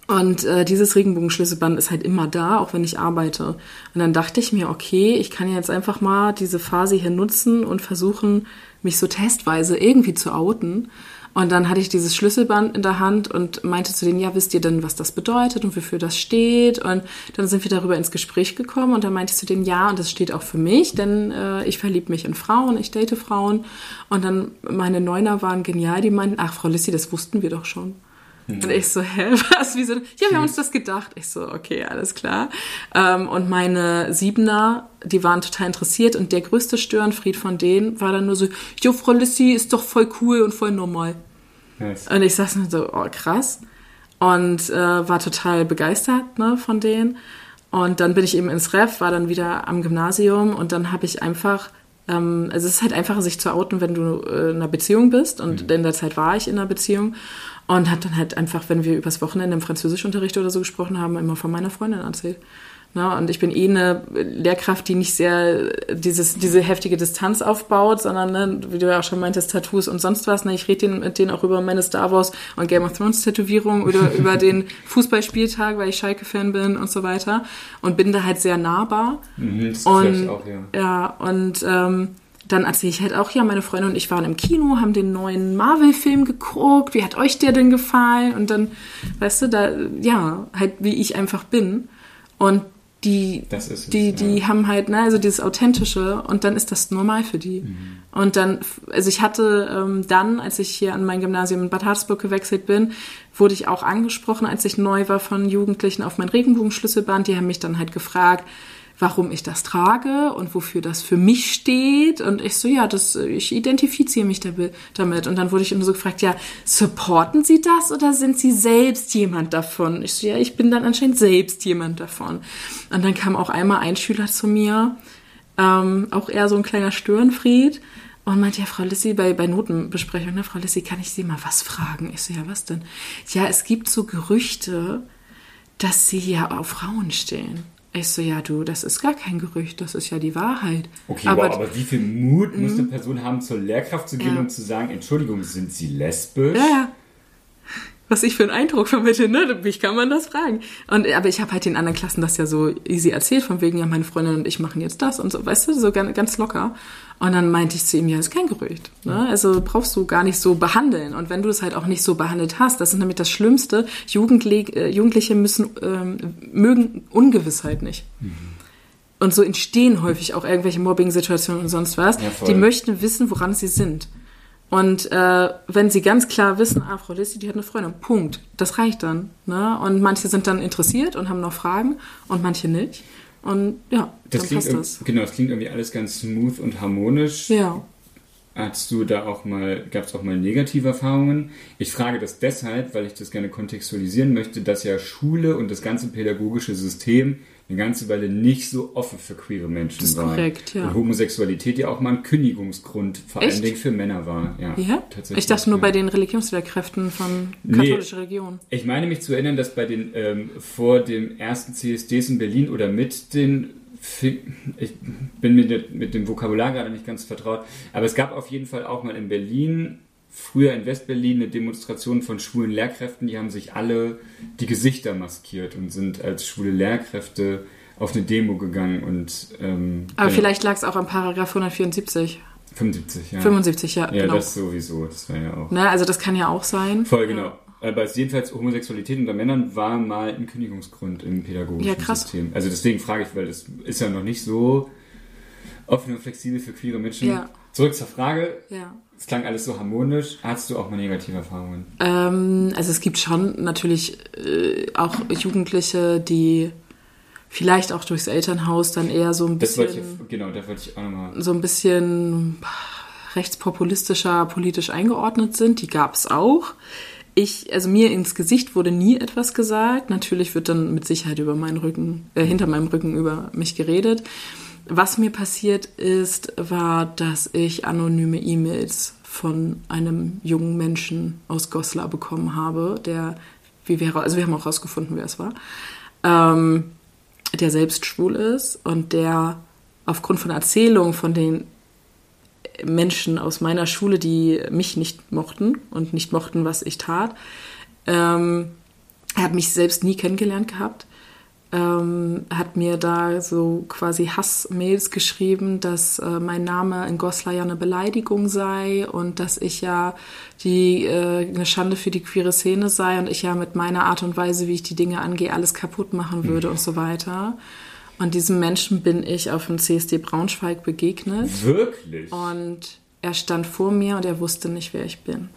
Und äh, dieses Regenbogenschlüsselband ist halt immer da, auch wenn ich arbeite. Und dann dachte ich mir, okay, ich kann jetzt einfach mal diese Phase hier nutzen und versuchen, mich so testweise irgendwie zu outen. Und dann hatte ich dieses Schlüsselband in der Hand und meinte zu denen, ja, wisst ihr denn, was das bedeutet und wofür das steht? Und dann sind wir darüber ins Gespräch gekommen und dann meinte ich zu denen, ja, und das steht auch für mich, denn äh, ich verliebe mich in Frauen, ich date Frauen. Und dann meine Neuner waren genial, die meinten, ach, Frau Lissi, das wussten wir doch schon. Und ich so, hä, was, wieso? Ja, wir haben uns das gedacht. Ich so, okay, alles klar. Ähm, und meine Siebener, die waren total interessiert und der größte Störenfried von denen war dann nur so, jo, Frau Lissi ist doch voll cool und voll normal. Nice. Und ich saß nur so, oh krass. Und äh, war total begeistert ne, von denen. Und dann bin ich eben ins Ref, war dann wieder am Gymnasium und dann habe ich einfach, ähm, also es ist halt einfacher, sich zu outen, wenn du äh, in einer Beziehung bist. Und in der Zeit war ich in einer Beziehung und habe dann halt einfach, wenn wir übers Wochenende im Französischunterricht oder so gesprochen haben, immer von meiner Freundin erzählt. Na, und ich bin eh eine Lehrkraft, die nicht sehr dieses, diese heftige Distanz aufbaut, sondern, ne, wie du ja auch schon meintest, Tattoos und sonst was. Ne, ich rede denen, mit denen auch über meine Star Wars und Game of Thrones Tätowierung oder über den Fußballspieltag, weil ich Schalke-Fan bin und so weiter. Und bin da halt sehr nahbar. Mhm, das Und auch, ja. ja, und ähm, dann erzähle ich halt auch, ja, meine Freundin und ich waren im Kino, haben den neuen Marvel-Film geguckt. Wie hat euch der denn gefallen? Und dann, weißt du, da, ja, halt wie ich einfach bin. Und die, es, die, ja. die haben halt, ne, also dieses Authentische und dann ist das normal für die. Mhm. Und dann, also ich hatte ähm, dann, als ich hier an mein Gymnasium in Bad Harzburg gewechselt bin, wurde ich auch angesprochen, als ich neu war von Jugendlichen auf mein Regenbogenschlüsselband. Die haben mich dann halt gefragt, warum ich das trage und wofür das für mich steht. Und ich so, ja, das, ich identifiziere mich damit. Und dann wurde ich immer so gefragt, ja, supporten Sie das oder sind Sie selbst jemand davon? Ich so, ja, ich bin dann anscheinend selbst jemand davon. Und dann kam auch einmal ein Schüler zu mir, ähm, auch eher so ein kleiner Störenfried. Und meinte, ja, Frau Lissi, bei, bei Notenbesprechung, ne, Frau Lissi, kann ich Sie mal was fragen? Ich so, ja, was denn? Ja, es gibt so Gerüchte, dass Sie ja auf Frauen stehen. Ich so, ja, du, das ist gar kein Gerücht, das ist ja die Wahrheit. Okay, aber, wow, aber wie viel Mut muss eine Person haben, zur Lehrkraft zu gehen Mhm. Ja. und zu sagen, Entschuldigung, sind Sie lesbisch? Ja, ja. Was ich für einen Eindruck vermittle, ne? Mich kann man das fragen. Und, aber ich habe halt den anderen Klassen das ja so easy erzählt, von wegen, ja, meine Freundin und ich machen jetzt das und so, weißt du, so ganz locker. Und dann meinte ich zu ihm, ja, ist kein Gerücht. Ne? Also brauchst du gar nicht so behandeln. Und wenn du es halt auch nicht so behandelt hast, das ist nämlich das Schlimmste, Jugendli äh, Jugendliche müssen, ähm, mögen Ungewissheit nicht. und so entstehen häufig auch irgendwelche Mobbing-Situationen und sonst was. Ja, die möchten wissen, woran sie sind. Und äh, wenn sie ganz klar wissen, ah, Frau Lissi, die hat eine Freundin, Punkt. Das reicht dann. Ne? Und manche sind dann interessiert und haben noch Fragen und manche nicht. Und ja, Das dann klingt, passt das. genau, das klingt irgendwie alles ganz smooth und harmonisch. Ja. Hast du da auch mal, gab es auch mal negative Erfahrungen? Ich frage das deshalb, weil ich das gerne kontextualisieren möchte, dass ja Schule und das ganze pädagogische System eine ganze Weile nicht so offen für queere Menschen Das ist war. korrekt, ja. Und Homosexualität ja auch mal ein Kündigungsgrund vor allen Echt? Dingen für Männer war. Ja, Ja? tatsächlich. Ich dachte nur ja. bei den Religionslehrkräften von Nee. katholischer Region. Ich meine mich zu erinnern, dass bei den ähm, vor dem ersten CSDs in Berlin oder mit den ich bin mit dem Vokabular gerade nicht ganz vertraut, aber es gab auf jeden Fall auch mal in Berlin, früher in Westberlin, eine Demonstration von schwulen Lehrkräften, die haben sich alle die Gesichter maskiert und sind als schwule Lehrkräfte auf eine Demo gegangen und ähm, Aber genau, vielleicht lag es auch am Paragraph 174. 75, ja. 75, ja, ja, genau. das sowieso, das war ja auch. ne, also das kann ja auch sein. Voll genau. Aber es jedenfalls Homosexualität unter Männern war mal ein Kündigungsgrund im pädagogischen Ja, krass. System. Also deswegen frage ich, weil das ist ja noch nicht so offen und flexibel für queere Menschen. Ja. Zurück zur Frage. Ja. Es klang alles so harmonisch. Hattest du auch mal negative Erfahrungen? Ähm, also es gibt schon natürlich äh, auch Jugendliche, die vielleicht auch durchs Elternhaus dann eher so ein Das wollte bisschen, ich, genau, da wollte ich auch nochmal. so ein bisschen rechtspopulistischer politisch eingeordnet sind. Die gab es auch. Ich, also mir ins Gesicht wurde nie etwas gesagt. Natürlich wird dann mit Sicherheit über meinen Rücken, äh, hinter meinem Rücken über mich geredet. Was mir passiert ist, war, dass ich anonyme E-Mails von einem jungen Menschen aus Goslar bekommen habe, der, wie hera- also wir haben auch herausgefunden, wer es war, ähm, der selbst schwul ist und der aufgrund von Erzählungen von den Menschen aus meiner Schule, die mich nicht mochten und nicht mochten, was ich tat. Ähm, er hat mich selbst nie kennengelernt gehabt. Ähm, hat mir da so quasi Hassmails geschrieben, dass äh, mein Name in Goslar ja eine Beleidigung sei und dass ich ja die äh, eine Schande für die queere Szene sei und ich ja mit meiner Art und Weise, wie ich die Dinge angehe, alles kaputt machen würde und so weiter. Und diesem Menschen bin ich auf dem CSD Braunschweig begegnet. Wirklich? Und er stand vor mir und er wusste nicht, wer ich bin.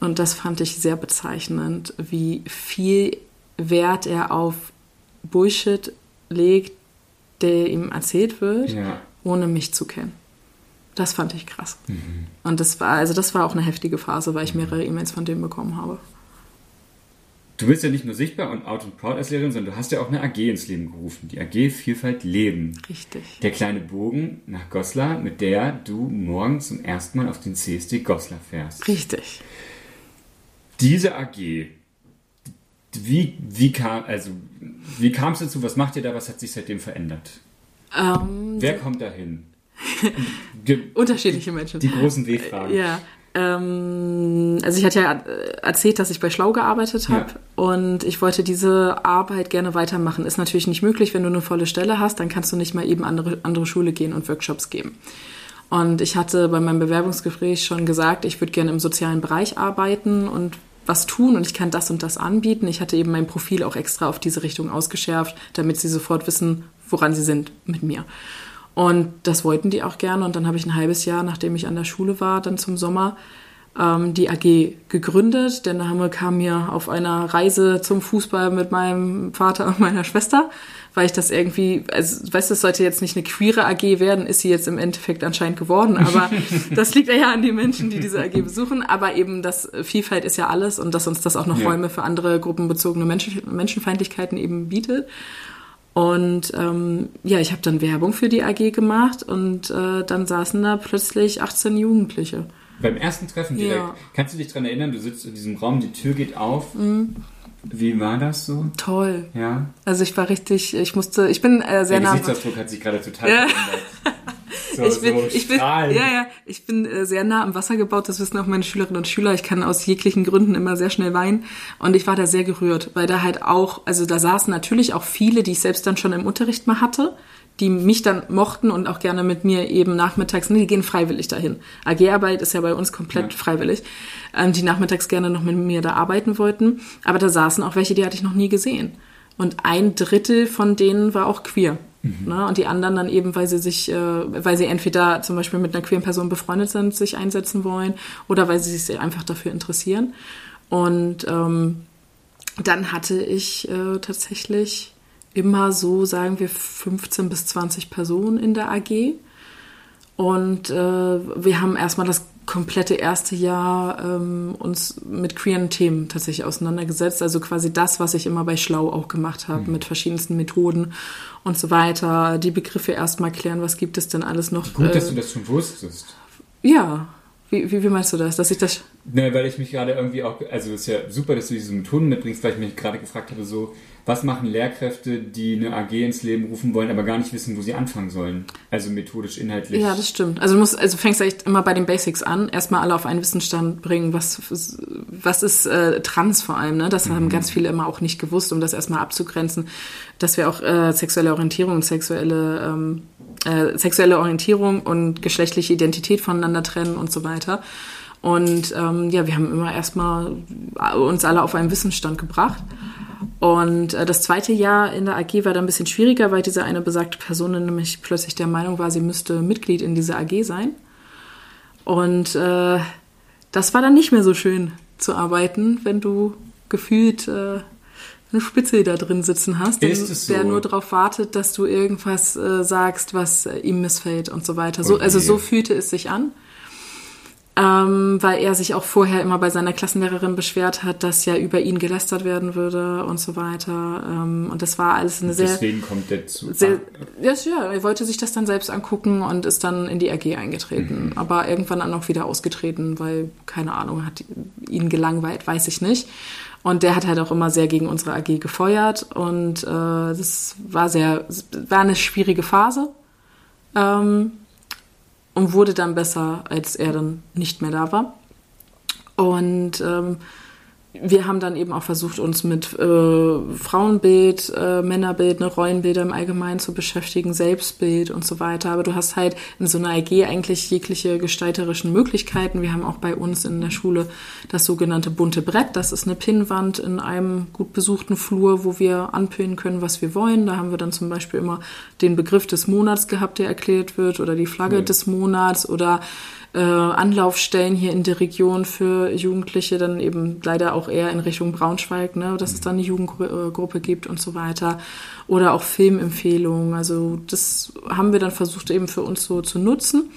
Und das fand ich sehr bezeichnend, wie viel Wert er auf Bullshit legt, der ihm erzählt wird, Ja. ohne mich zu kennen. Das fand ich krass. Und das war, also das war auch eine heftige Phase, weil ich mehrere E-Mails von dem bekommen habe. Du bist ja nicht nur sichtbar und out and proud als Lehrerin, sondern du hast ja auch eine AG ins Leben gerufen. Die AG Vielfalt Leben. Richtig. Der kleine Bogen nach Goslar, mit der du morgen zum ersten Mal auf den CSD Goslar fährst. Richtig. Diese AG, wie, wie kam, also, wie kam es dazu? Was macht ihr da? Was hat sich seitdem verändert? Ähm, Wer kommt da hin? Ge- unterschiedliche Menschen. Die großen W-Fragen. Ja. Ähm, also ich hatte ja äh, erzählt, dass ich bei Schlau gearbeitet habe Ja. und ich wollte diese Arbeit gerne weitermachen. Ist natürlich nicht möglich, wenn du eine volle Stelle hast, dann kannst du nicht mal eben andere andere Schule gehen und Workshops geben. Und ich hatte bei meinem Bewerbungsgespräch schon gesagt, ich würde gerne im sozialen Bereich arbeiten und was tun und ich kann das und das anbieten. Ich hatte eben mein Profil auch extra auf diese Richtung ausgeschärft, damit sie sofort wissen, woran sie sind mit mir. Und das wollten die auch gerne. Und dann habe ich ein halbes Jahr, nachdem ich an der Schule war, dann zum Sommer ähm, die AG gegründet. Der Name kam mir auf einer Reise zum Fußball mit meinem Vater und meiner Schwester, weil ich das irgendwie, also weißt du, es sollte jetzt nicht eine queere AG werden, ist sie jetzt im Endeffekt anscheinend geworden, aber das liegt ja an den Menschen, die diese AG besuchen. Aber eben das Vielfalt ist ja alles und dass uns das auch noch Ja. Räume für andere gruppenbezogene Menschen, Menschenfeindlichkeiten eben bietet. Und ähm, ja, ich habe dann Werbung für die AG gemacht und äh, dann saßen da plötzlich 18 Jugendliche. Beim ersten Treffen direkt. Ja. Kannst du dich daran erinnern, du sitzt in diesem Raum, die Tür geht auf. Mhm. Wie war das so? Toll. Ja. Also ich war richtig, ich musste, ich bin äh, sehr Der nah. Gesichtsausdruck hat sich gerade total Ja. verändert. So, Ich bin, so ich bin, ja, ja, ich bin äh, sehr nah am Wasser gebaut. Das wissen auch meine Schülerinnen und Schüler. Ich kann aus jeglichen Gründen immer sehr schnell weinen. Und ich war da sehr gerührt, weil da halt auch, also da saßen natürlich auch viele, die ich selbst dann schon im Unterricht mal hatte, die mich dann mochten und auch gerne mit mir eben nachmittags, nee, die gehen freiwillig dahin. AG-Arbeit ist ja bei uns komplett Ja. freiwillig, ähm, die nachmittags gerne noch mit mir da arbeiten wollten. Aber da saßen auch welche, die hatte ich noch nie gesehen. Und ein Drittel von denen war auch queer. Mhm. Ne? Und die anderen dann eben, weil sie sich, äh, weil sie entweder zum Beispiel mit einer queeren Person befreundet sind, sich einsetzen wollen oder weil sie sich einfach dafür interessieren. Und ähm, dann hatte ich äh, tatsächlich immer so, sagen wir, 15 bis 20 Personen in der AG. Und äh, wir haben erstmal das komplette erste Jahr ähm, uns mit queeren Themen tatsächlich auseinandergesetzt. Also quasi das, was ich immer bei Schlau auch gemacht habe, mhm. mit verschiedensten Methoden und so weiter. Die Begriffe erstmal klären, was gibt es denn alles noch. Gut, äh, dass du das schon wusstest. Ja. Wie, wie, wie, meinst du das? Dass ich das. Ne, weil ich mich gerade irgendwie auch. Also, es ist ja super, dass du diese Methoden mitbringst, weil ich mich gerade gefragt habe, so, was machen Lehrkräfte, die eine AG ins Leben rufen wollen, aber gar nicht wissen, wo sie anfangen sollen? Also methodisch, inhaltlich. Ja, das stimmt. Also du musst, also fängst echt immer bei den Basics an, erstmal alle auf einen Wissensstand bringen, was, was ist äh, Trans vor allem, ne? Das mhm. haben ganz viele immer auch nicht gewusst, um das erstmal abzugrenzen, dass wir auch äh, sexuelle Orientierung und sexuelle ähm, äh, sexuelle Orientierung und geschlechtliche Identität voneinander trennen und so weiter. Und ähm, ja, wir haben immer erstmal uns alle auf einen Wissensstand gebracht. Und äh, das zweite Jahr in der AG war dann ein bisschen schwieriger, weil diese eine besagte Person nämlich plötzlich der Meinung war, sie müsste Mitglied in dieser AG sein. Und äh, das war dann nicht mehr so schön zu arbeiten, wenn du gefühlt äh, eine Spitze da drin sitzen hast, der, so? der nur darauf wartet, dass du irgendwas äh, sagst, was äh, ihm missfällt und so weiter. So, also so fühlte es sich an ähm, weil er sich auch vorher immer bei seiner Klassenlehrerin beschwert hat, dass ja über ihn gelästert werden würde und so weiter. Ähm, und das war alles eine sehr. Deswegen kommt der zu. Sehr, ja, ja, er wollte sich das dann selbst angucken und ist dann in die AG eingetreten. Mhm. Aber irgendwann dann auch wieder ausgetreten, weil, keine Ahnung, hat ihn gelangweilt, weiß ich nicht. Und der hat halt auch immer sehr gegen unsere AG gefeuert und äh, das war sehr, war eine schwierige Phase. Ähm, und wurde dann besser, als er dann nicht mehr da war. Und ähm, wir haben dann eben auch versucht, uns mit äh, Frauenbild, äh, Männerbild, ne, Rollenbilder im Allgemeinen zu beschäftigen, Selbstbild und so weiter. Aber du hast halt in so einer AG eigentlich jegliche gestalterischen Möglichkeiten. Wir haben auch bei uns in der Schule das sogenannte bunte Brett. Das ist eine Pinnwand in einem gut besuchten Flur, wo wir anpinnen können, was wir wollen. Da haben wir dann zum Beispiel immer den Begriff des Monats gehabt, der erklärt wird, oder die Flagge mhm. des Monats oder äh, Anlaufstellen hier in der Region für Jugendliche, dann eben leider auch eher in Richtung Braunschweig, ne, dass es dann eine Jugendgruppe gibt und so weiter. Oder auch Filmempfehlungen. Also das haben wir dann versucht eben für uns so zu nutzen.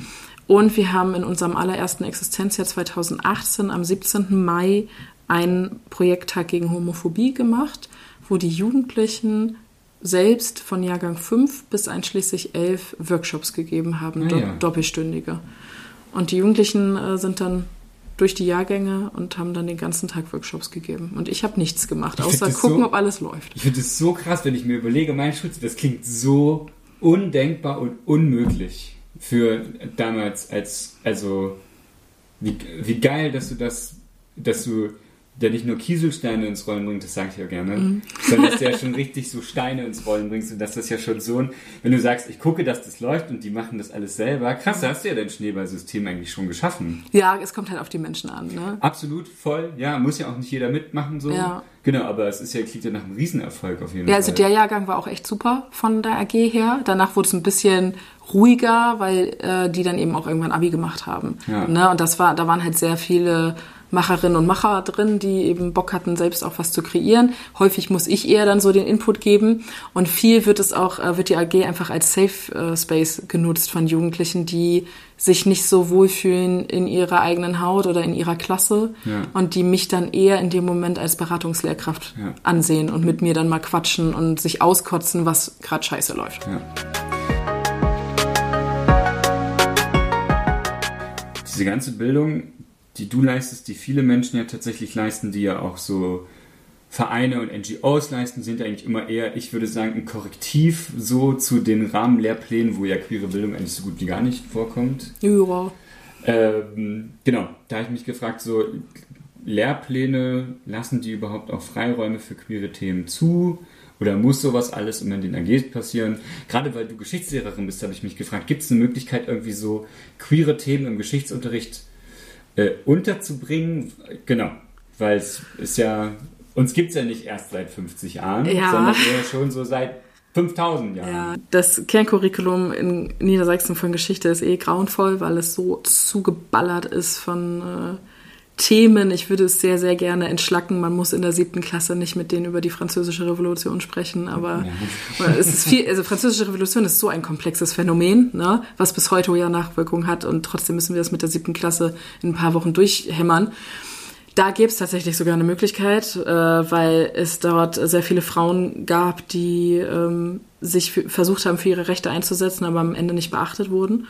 Und wir haben in unserem allerersten Existenzjahr 2018 am 17. Mai einen Projekttag gegen Homophobie gemacht, wo die Jugendlichen selbst von Jahrgang 5 bis einschließlich 11 Workshops gegeben haben, ah, ja. doppelstündige. Und die Jugendlichen äh, sind dann durch die Jahrgänge und haben dann den ganzen Tag Workshops gegeben. Und ich habe nichts gemacht, außer gucken, so, ob alles läuft. Ich finde es so krass, wenn ich mir überlege, mein Schutz, das klingt so undenkbar und unmöglich für damals als, also, wie, wie geil, dass du das, dass du der nicht nur Kieselsteine ins Rollen bringt, das sage ich ja gerne, mhm. sondern dass der schon richtig so Steine ins Rollen bringt und dass das ja schon so ein, wenn du sagst, ich gucke, dass das läuft und die machen das alles selber, krass, da hast du ja dein Schneeballsystem eigentlich schon geschaffen. Ja, es kommt halt auf die Menschen an, ne? Absolut, voll, ja, muss ja auch nicht jeder mitmachen so. Ja. Genau, aber es ist ja, klingt ja nach einem Riesenerfolg auf jeden ja, also Fall. Ja, also der Jahrgang war auch echt super von der AG her. Danach wurde es ein bisschen ruhiger, weil äh, die dann eben auch irgendwann Abi gemacht haben. Ja. Ne? Und das war, da waren halt sehr viele Macherinnen und Macher drin, die eben Bock hatten, selbst auch was zu kreieren. Häufig muss ich eher dann so den Input geben und viel wird es auch, äh, wird die AG einfach als Safe äh, Space genutzt von Jugendlichen, die sich nicht so wohlfühlen in ihrer eigenen Haut oder in ihrer Klasse ja. und die mich dann eher in dem Moment als Beratungslehrkraft ja. ansehen und mit mir dann mal quatschen und sich auskotzen, was gerade scheiße läuft. Ja. Diese ganze Bildung die du leistest, die viele Menschen ja tatsächlich leisten, die ja auch so Vereine und NGOs leisten, sind eigentlich immer eher, ich würde sagen, ein Korrektiv so zu den Rahmenlehrplänen, wo ja queere Bildung eigentlich so gut wie gar nicht vorkommt. Ja. Ähm, genau, da habe ich mich gefragt, so Lehrpläne, lassen die überhaupt auch Freiräume für queere Themen zu? Oder muss sowas alles immer in den AGs passieren? Gerade weil du Geschichtslehrerin bist, habe ich mich gefragt, gibt es eine Möglichkeit, irgendwie so queere Themen im Geschichtsunterricht äh, unterzubringen. Genau, weil es ist ja, uns gibt es ja nicht erst seit 50 Jahren, ja. sondern eher schon so seit 5000 Jahren. Ja, das Kerncurriculum in Niedersachsen von Geschichte ist eh grauenvoll, weil es so zugeballert ist von äh, Themen. Ich würde es sehr, sehr gerne entschlacken. Man muss in der siebten Klasse nicht mit denen über die französische Revolution sprechen, aber ja. es ist viel, also französische Revolution ist so ein komplexes Phänomen, ne, was bis heute ja Nachwirkungen hat und trotzdem müssen wir das mit der siebten Klasse in ein paar Wochen durchhämmern. Da gäbe es tatsächlich sogar eine Möglichkeit, äh, weil es dort sehr viele Frauen gab, die ähm, sich versucht haben, für ihre Rechte einzusetzen, aber am Ende nicht beachtet wurden.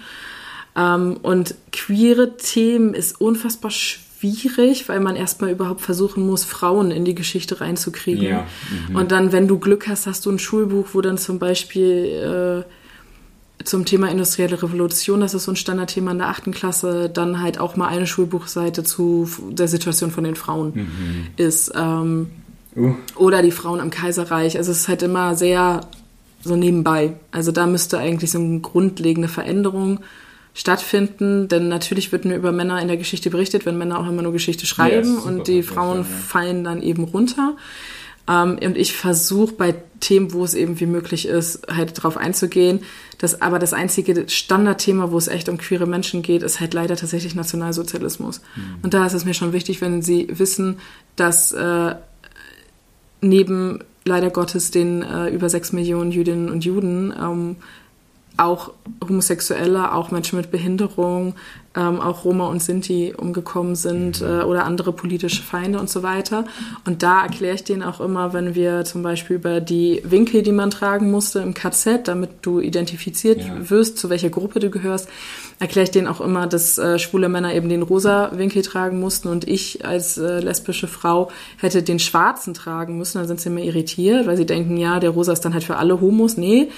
Ähm, und queere Themen ist unfassbar schwierig schwierig, weil man erstmal überhaupt versuchen muss, Frauen in die Geschichte reinzukriegen. Ja. Mhm. Und dann, wenn du Glück hast, hast du ein Schulbuch, wo dann zum Beispiel äh, zum Thema industrielle Revolution, das ist so ein Standardthema in der achten Klasse, dann halt auch mal eine Schulbuchseite zu der Situation von den Frauen mhm. ist. Ähm, uh. Oder die Frauen im Kaiserreich. Also es ist halt immer sehr so nebenbei. Also da müsste eigentlich so eine grundlegende Veränderung stattfinden, denn natürlich wird nur über Männer in der Geschichte berichtet, wenn Männer auch immer nur Geschichte schreiben ja, und die Frauen ja. fallen dann eben runter. Ähm, und ich versuche bei Themen, wo es eben wie möglich ist, halt drauf einzugehen. Das, aber das einzige Standardthema, wo es echt um queere Menschen geht, ist halt leider tatsächlich Nationalsozialismus. Mhm. Und da ist es mir schon wichtig, wenn Sie wissen, dass äh, neben leider Gottes den äh, über sechs Millionen Jüdinnen und Juden ähm, auch Homosexuelle, auch Menschen mit Behinderung, ähm, auch Roma und Sinti umgekommen sind mhm. äh, oder andere politische Feinde und so weiter. Und da erkläre ich denen auch immer, wenn wir zum Beispiel über die Winkel, die man tragen musste im KZ, damit du identifiziert ja. wirst, zu welcher Gruppe du gehörst, erkläre ich denen auch immer, dass äh, schwule Männer eben den rosa Winkel tragen mussten und ich als äh, lesbische Frau hätte den schwarzen tragen müssen. Dann sind sie immer irritiert, weil sie denken, ja, der rosa ist dann halt für alle Homos. Nee,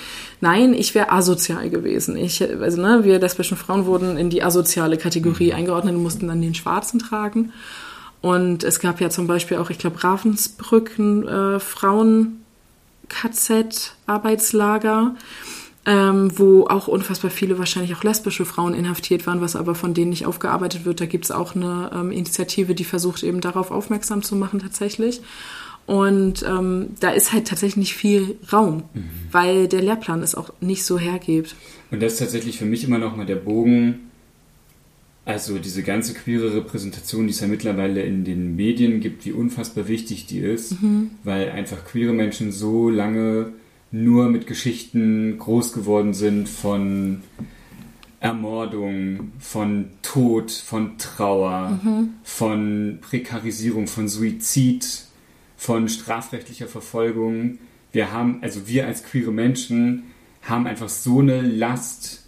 nein, ich wäre asozial gewesen. Ich, also, ne, wir lesbischen Frauen wurden in die asoziale soziale Kategorie mhm. eingeordnet und mussten dann den Schwarzen tragen. Und es gab ja zum Beispiel auch, ich glaube, Ravensbrück, ein äh, Frauen-KZ-Arbeitslager, ähm, wo auch unfassbar viele, wahrscheinlich auch lesbische Frauen inhaftiert waren, was aber von denen nicht aufgearbeitet wird. Da gibt es auch eine ähm, Initiative, die versucht eben darauf aufmerksam zu machen tatsächlich. Und ähm, da ist halt tatsächlich nicht viel Raum, mhm. weil der Lehrplan es auch nicht so hergibt. Und das ist tatsächlich für mich immer noch mal der Bogen also diese ganze queere Repräsentation, die es ja mittlerweile in den Medien gibt, wie unfassbar wichtig die ist, mhm. weil einfach queere Menschen so lange nur mit Geschichten groß geworden sind von Ermordung, von Tod, von Trauer, mhm. von Prekarisierung, von Suizid, von strafrechtlicher Verfolgung. Wir haben, also wir als queere Menschen haben einfach so eine Last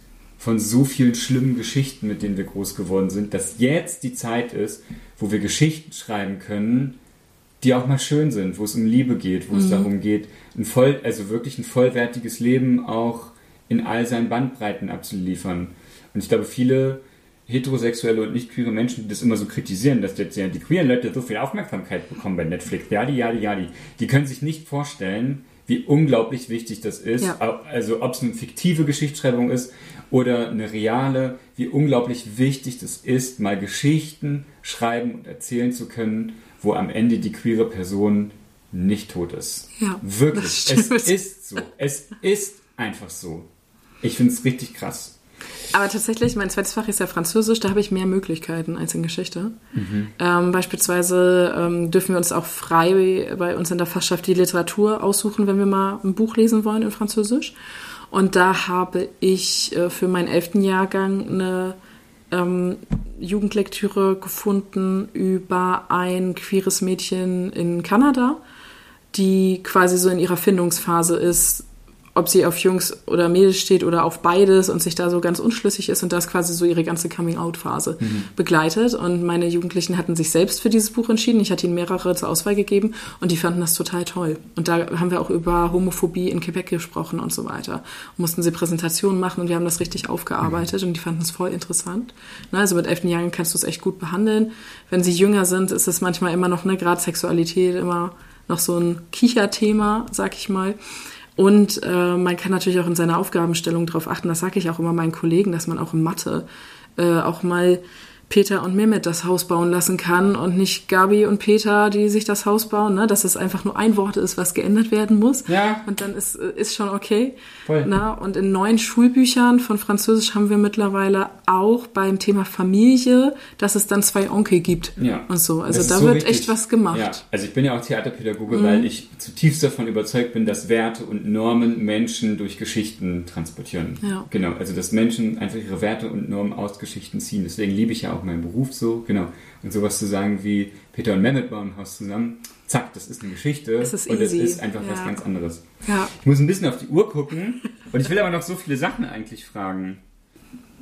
von so vielen schlimmen Geschichten, mit denen wir groß geworden sind, dass jetzt die Zeit ist, wo wir Geschichten schreiben können, die auch mal schön sind, wo es um Liebe geht, wo mhm. es darum geht, ein voll, also wirklich ein vollwertiges Leben auch in all seinen Bandbreiten abzuliefern. Und ich glaube, viele heterosexuelle und nicht queere Menschen, die das immer so kritisieren, dass jetzt die queeren Leute so viel Aufmerksamkeit bekommen bei Netflix, ja, die, ja, die, ja, die, die können sich nicht vorstellen, wie unglaublich wichtig das ist. Ja. Also ob es eine fiktive Geschichtsschreibung ist oder eine reale, wie unglaublich wichtig das ist, mal Geschichten schreiben und erzählen zu können, wo am Ende die queere Person nicht tot ist. Ja, Wirklich. Es ist so. Es ist einfach so. Ich finde es richtig krass. Aber tatsächlich, mein zweites Fach ist ja Französisch, da habe ich mehr Möglichkeiten als in Geschichte. Mhm. Ähm, beispielsweise ähm, dürfen wir uns auch frei bei uns in der Fachschaft die Literatur aussuchen, wenn wir mal ein Buch lesen wollen in Französisch. Und da habe ich äh, für meinen elften Jahrgang eine ähm, Jugendlektüre gefunden über ein queeres Mädchen in Kanada, die quasi so in ihrer Findungsphase ist, ob sie auf Jungs oder Mädels steht oder auf beides und sich da so ganz unschlüssig ist und das quasi so ihre ganze Coming-out-Phase mhm. begleitet. Und meine Jugendlichen hatten sich selbst für dieses Buch entschieden. Ich hatte ihnen mehrere zur Auswahl gegeben und die fanden das total toll. Und da haben wir auch über Homophobie in Quebec gesprochen und so weiter. Mussten sie Präsentationen machen und wir haben das richtig aufgearbeitet mhm. und die fanden es voll interessant. Na, also mit elften Jahren kannst du es echt gut behandeln. Wenn sie jünger sind, ist es manchmal immer noch, eine Grad Sexualität immer noch so ein Kicherthema, sag ich mal. Und äh, man kann natürlich auch in seiner Aufgabenstellung darauf achten, das sage ich auch immer meinen Kollegen, dass man auch in Mathe äh, auch mal Peter und Mehmet das Haus bauen lassen kann und nicht Gabi und Peter, die sich das Haus bauen, ne? dass es einfach nur ein Wort ist, was geändert werden muss. Ja. Und dann ist, ist schon okay. Voll. Na, und in neuen Schulbüchern von Französisch haben wir mittlerweile auch beim Thema Familie, dass es dann zwei Onkel gibt Ja. und so. Also Das da so wird wichtig. echt was gemacht. Ja, also ich bin ja auch Theaterpädagoge, Mhm. weil ich zutiefst davon überzeugt bin, dass Werte und Normen Menschen durch Geschichten transportieren. Ja. Genau, also dass Menschen einfach ihre Werte und Normen aus Geschichten ziehen. Deswegen liebe ich ja auch meinen Beruf so, genau. Und sowas zu sagen wie Peter und Mehmet bauen ein Haus zusammen, zack, das ist eine Geschichte Es ist und es ist einfach was Ja. ganz anderes. Ja. Ich muss ein bisschen auf die Uhr gucken und ich will aber noch so viele Sachen eigentlich fragen.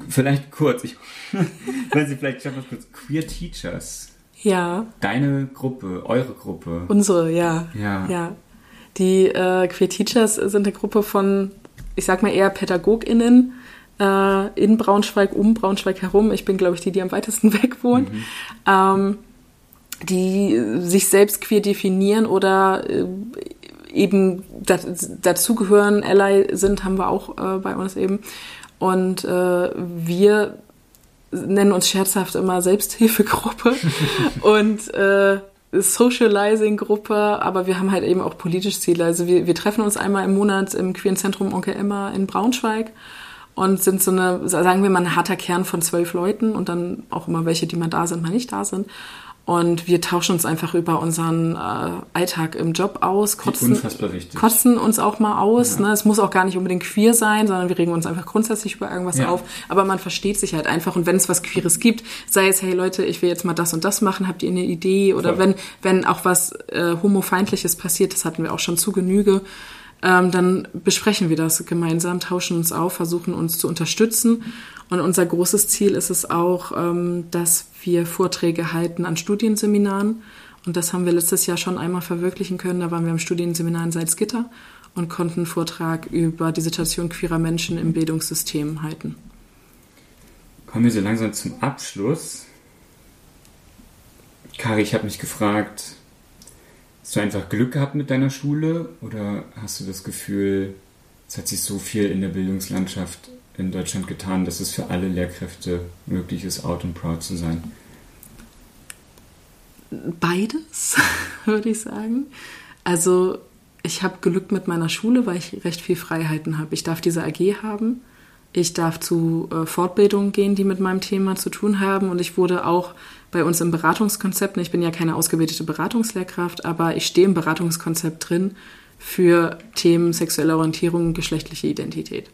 Vielleicht kurz, ich weiß nicht, vielleicht schaffen wir es kurz. Queer Teachers. Ja, Deine Gruppe, eure Gruppe. unsere, ja. Ja. Ja. Die äh, Queer Teachers sind eine Gruppe von, ich sag mal eher PädagogInnen äh, in Braunschweig, um Braunschweig herum. Ich bin, glaube ich, die, die am weitesten weg wohnt. Ähm, die sich selbst queer definieren oder äh, eben da, dazugehören, Ally sind, haben wir auch äh, bei uns eben. Und äh, wir nennen uns scherzhaft immer Selbsthilfegruppe und äh, Socializing-Gruppe, aber wir haben halt eben auch politisch Ziele. Also wir, wir treffen uns einmal im Monat im Queeren Zentrum Onkel Emma in Braunschweig und sind so eine, sagen wir mal, ein harter Kern von zwölf Leuten und dann auch immer welche, die mal da sind, mal nicht da sind. Und wir tauschen uns einfach über unseren äh, Alltag im Job aus, kotzen, kotzen uns auch mal aus. Ja. Ne? Es muss auch gar nicht unbedingt queer sein, sondern wir regen uns einfach grundsätzlich über irgendwas Ja. auf. Aber man versteht sich halt einfach. Und wenn es was Queeres gibt, sei es, hey Leute, ich will jetzt mal das und das machen, habt ihr eine Idee? Oder Voll. wenn, wenn auch was äh, Homofeindliches passiert, das hatten wir auch schon zu Genüge, ähm, dann besprechen wir das gemeinsam, tauschen uns auf, versuchen uns zu unterstützen. Und unser großes Ziel ist es auch, ähm, dass wir Vorträge halten an Studienseminaren. Und das haben wir letztes Jahr schon einmal verwirklichen können. Da waren wir am Studienseminar in Salzgitter und konnten einen Vortrag über die Situation queerer Menschen im Bildungssystem halten. Kommen wir so langsam zum Abschluss. Kari, ich habe mich gefragt, hast du einfach Glück gehabt mit deiner Schule oder hast du das Gefühl, es hat sich so viel in der Bildungslandschaft in Deutschland getan, dass es für alle Lehrkräfte möglich ist, out and proud zu sein? Beides, würde ich sagen. Also ich habe Glück mit meiner Schule, weil ich recht viel Freiheiten habe. Ich darf diese AG haben. Ich darf zu äh, Fortbildungen gehen, die mit meinem Thema zu tun haben. Und ich wurde auch bei uns im Beratungskonzept, ich bin ja keine ausgebildete Beratungslehrkraft, aber ich stehe im Beratungskonzept drin für Themen sexuelle Orientierung und geschlechtliche Identität.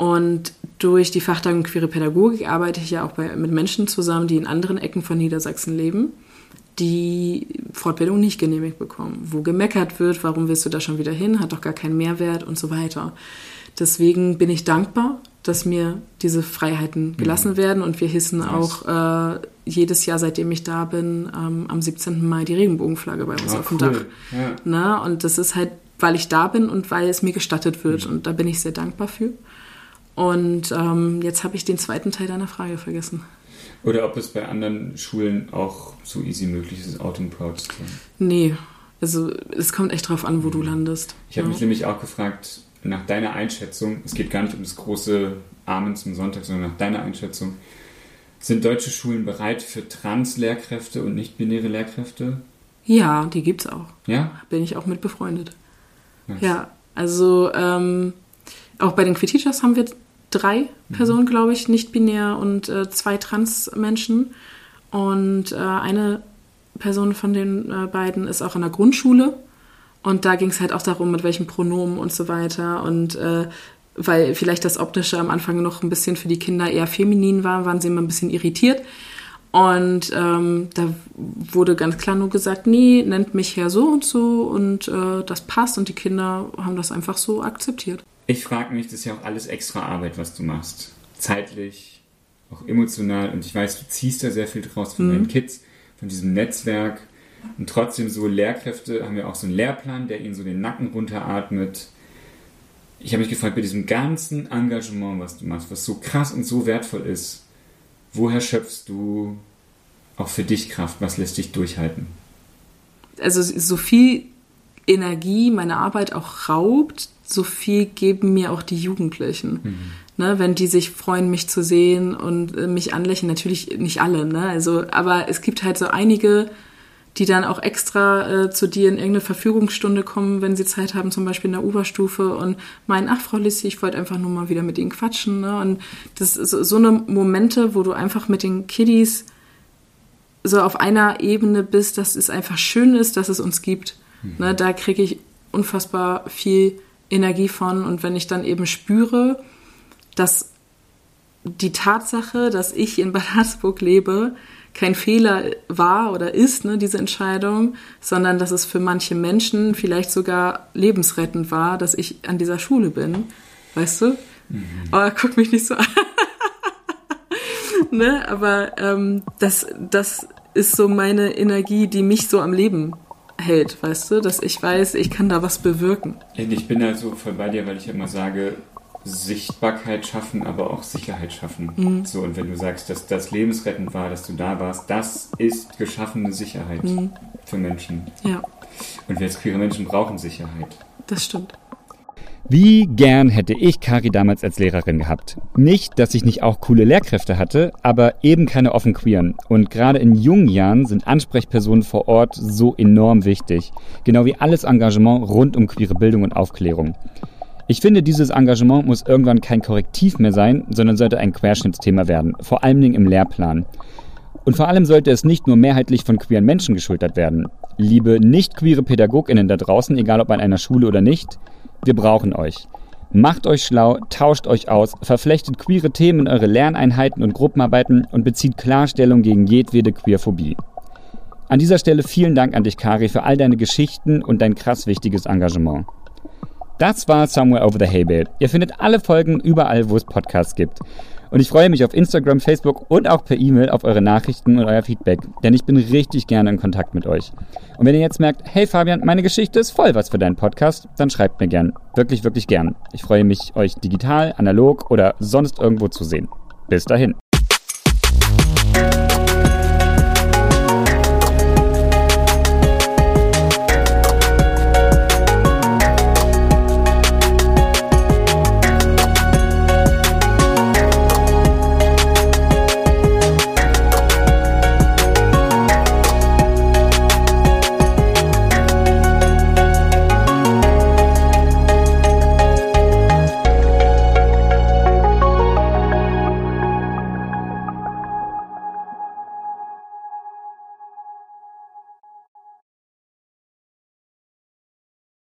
Und durch die Fachtagung Queere Pädagogik arbeite ich ja auch bei, mit Menschen zusammen, die in anderen Ecken von Niedersachsen leben, die Fortbildung nicht genehmigt bekommen, wo gemeckert wird, warum willst du da schon wieder hin, hat doch gar keinen Mehrwert und so weiter. Deswegen bin ich dankbar, dass mir diese Freiheiten gelassen werden und wir hissen Nice. auch äh, jedes Jahr, seitdem ich da bin, ähm, am 17. Mai die Regenbogenflagge bei uns Ah, auf dem cool. Dach. Ja. Na, und das ist halt, weil ich da bin und weil es mir gestattet wird. Und da bin ich sehr dankbar für. Und ähm, jetzt habe ich den zweiten Teil deiner Frage vergessen. Oder ob es bei anderen Schulen auch so easy möglich ist, out and proud zu sein. Nee, also es kommt echt drauf an, wo du landest. Ich habe Ja. mich nämlich auch gefragt, nach deiner Einschätzung, es geht gar nicht um das große Amen zum Sonntag, sondern nach deiner Einschätzung, sind deutsche Schulen bereit für Trans-Lehrkräfte und nicht-binäre Lehrkräfte? Ja, die gibt's auch. Ja? Bin ich auch mit befreundet. Nice. Ja, also ähm, auch bei den Queer Teachers haben wir drei Mhm. Personen, glaube ich, nicht binär und äh, zwei Trans-Menschen. Und äh, eine Person von den äh, beiden ist auch in der Grundschule. Und da ging es halt auch darum, mit welchen Pronomen und so weiter. Und äh, weil vielleicht das Optische am Anfang noch ein bisschen für die Kinder eher feminin war, waren sie immer ein bisschen irritiert. Und ähm, da wurde ganz klar nur gesagt, nee, nennt mich Herr so und so und äh, das passt und die Kinder haben das einfach so akzeptiert. Ich frage mich, das ist ja auch alles extra Arbeit, was du machst. Zeitlich, auch emotional. Und ich weiß, du ziehst da sehr viel draus von deinen Kids, von diesem Netzwerk. Und trotzdem so Lehrkräfte haben ja auch so einen Lehrplan, der ihnen so den Nacken runteratmet. Ich habe mich gefragt, bei diesem ganzen Engagement, was du machst, was so krass und so wertvoll ist, woher schöpfst du auch für dich Kraft? Was lässt dich durchhalten? Also so viel Energie meine Arbeit auch raubt, so viel geben mir auch die Jugendlichen. ne, wenn die sich freuen, mich zu sehen und äh, mich anlächeln. Natürlich nicht alle, ne? Also, aber es gibt halt so einige, die dann auch extra äh, zu dir in irgendeine Verfügungsstunde kommen, wenn sie Zeit haben, zum Beispiel in der Oberstufe und meinen, ach Frau Lissi, ich wollte einfach nur mal wieder mit ihnen quatschen. Ne? Und das ist so, so eine Momente, wo du einfach mit den Kiddies so auf einer Ebene bist, dass es einfach schön ist, dass es uns gibt. Mhm. Ne? Da kriege ich unfassbar viel Energie von und wenn ich dann eben spüre, dass die Tatsache, dass ich in Bad Harzburg lebe, kein Fehler war oder ist, ne, diese Entscheidung, sondern dass es für manche Menschen vielleicht sogar lebensrettend war, dass ich an dieser Schule bin. Weißt du? Mhm. Aber guck mich nicht so an. ne? Aber ähm, das, das ist so meine Energie, die mich so am Leben hält, weißt du, dass ich weiß, ich kann da was bewirken. Ich bin da so voll bei dir, weil ich immer sage, Sichtbarkeit schaffen, aber auch Sicherheit schaffen. Mhm. So, und wenn du sagst, dass das lebensrettend war, dass du da warst, das ist geschaffene Sicherheit mhm. für Menschen. Ja. Und wir als queere Menschen brauchen Sicherheit. Das stimmt. Wie gern hätte ich Kari damals als Lehrerin gehabt. Nicht, dass ich nicht auch coole Lehrkräfte hatte, aber eben keine offen queeren. Und gerade in jungen Jahren sind Ansprechpersonen vor Ort so enorm wichtig. Genau wie alles Engagement rund um queere Bildung und Aufklärung. Ich finde, dieses Engagement muss irgendwann kein Korrektiv mehr sein, sondern sollte ein Querschnittsthema werden, vor Dingen im Lehrplan. Und vor allem sollte es nicht nur mehrheitlich von queeren Menschen geschultert werden. Liebe nicht queere PädagogInnen da draußen, egal ob an einer Schule oder nicht, wir brauchen euch. Macht euch schlau, tauscht euch aus, verflechtet queere Themen in eure Lerneinheiten und Gruppenarbeiten und bezieht Klarstellung gegen jedwede Queerphobie. An dieser Stelle vielen Dank an dich, Kari, für all deine Geschichten und dein krass wichtiges Engagement. Das war Somewhere Over the Hay. Ihr findet alle Folgen überall, wo es Podcasts gibt. Und ich freue mich auf Instagram, Facebook und auch per E-Mail auf eure Nachrichten und euer Feedback, denn ich bin richtig gerne in Kontakt mit euch. Und wenn ihr jetzt merkt, hey Fabian, meine Geschichte ist voll was für deinen Podcast, dann schreibt mir gern. Wirklich, wirklich gern. Ich freue mich, euch digital, analog oder sonst irgendwo zu sehen. Bis dahin.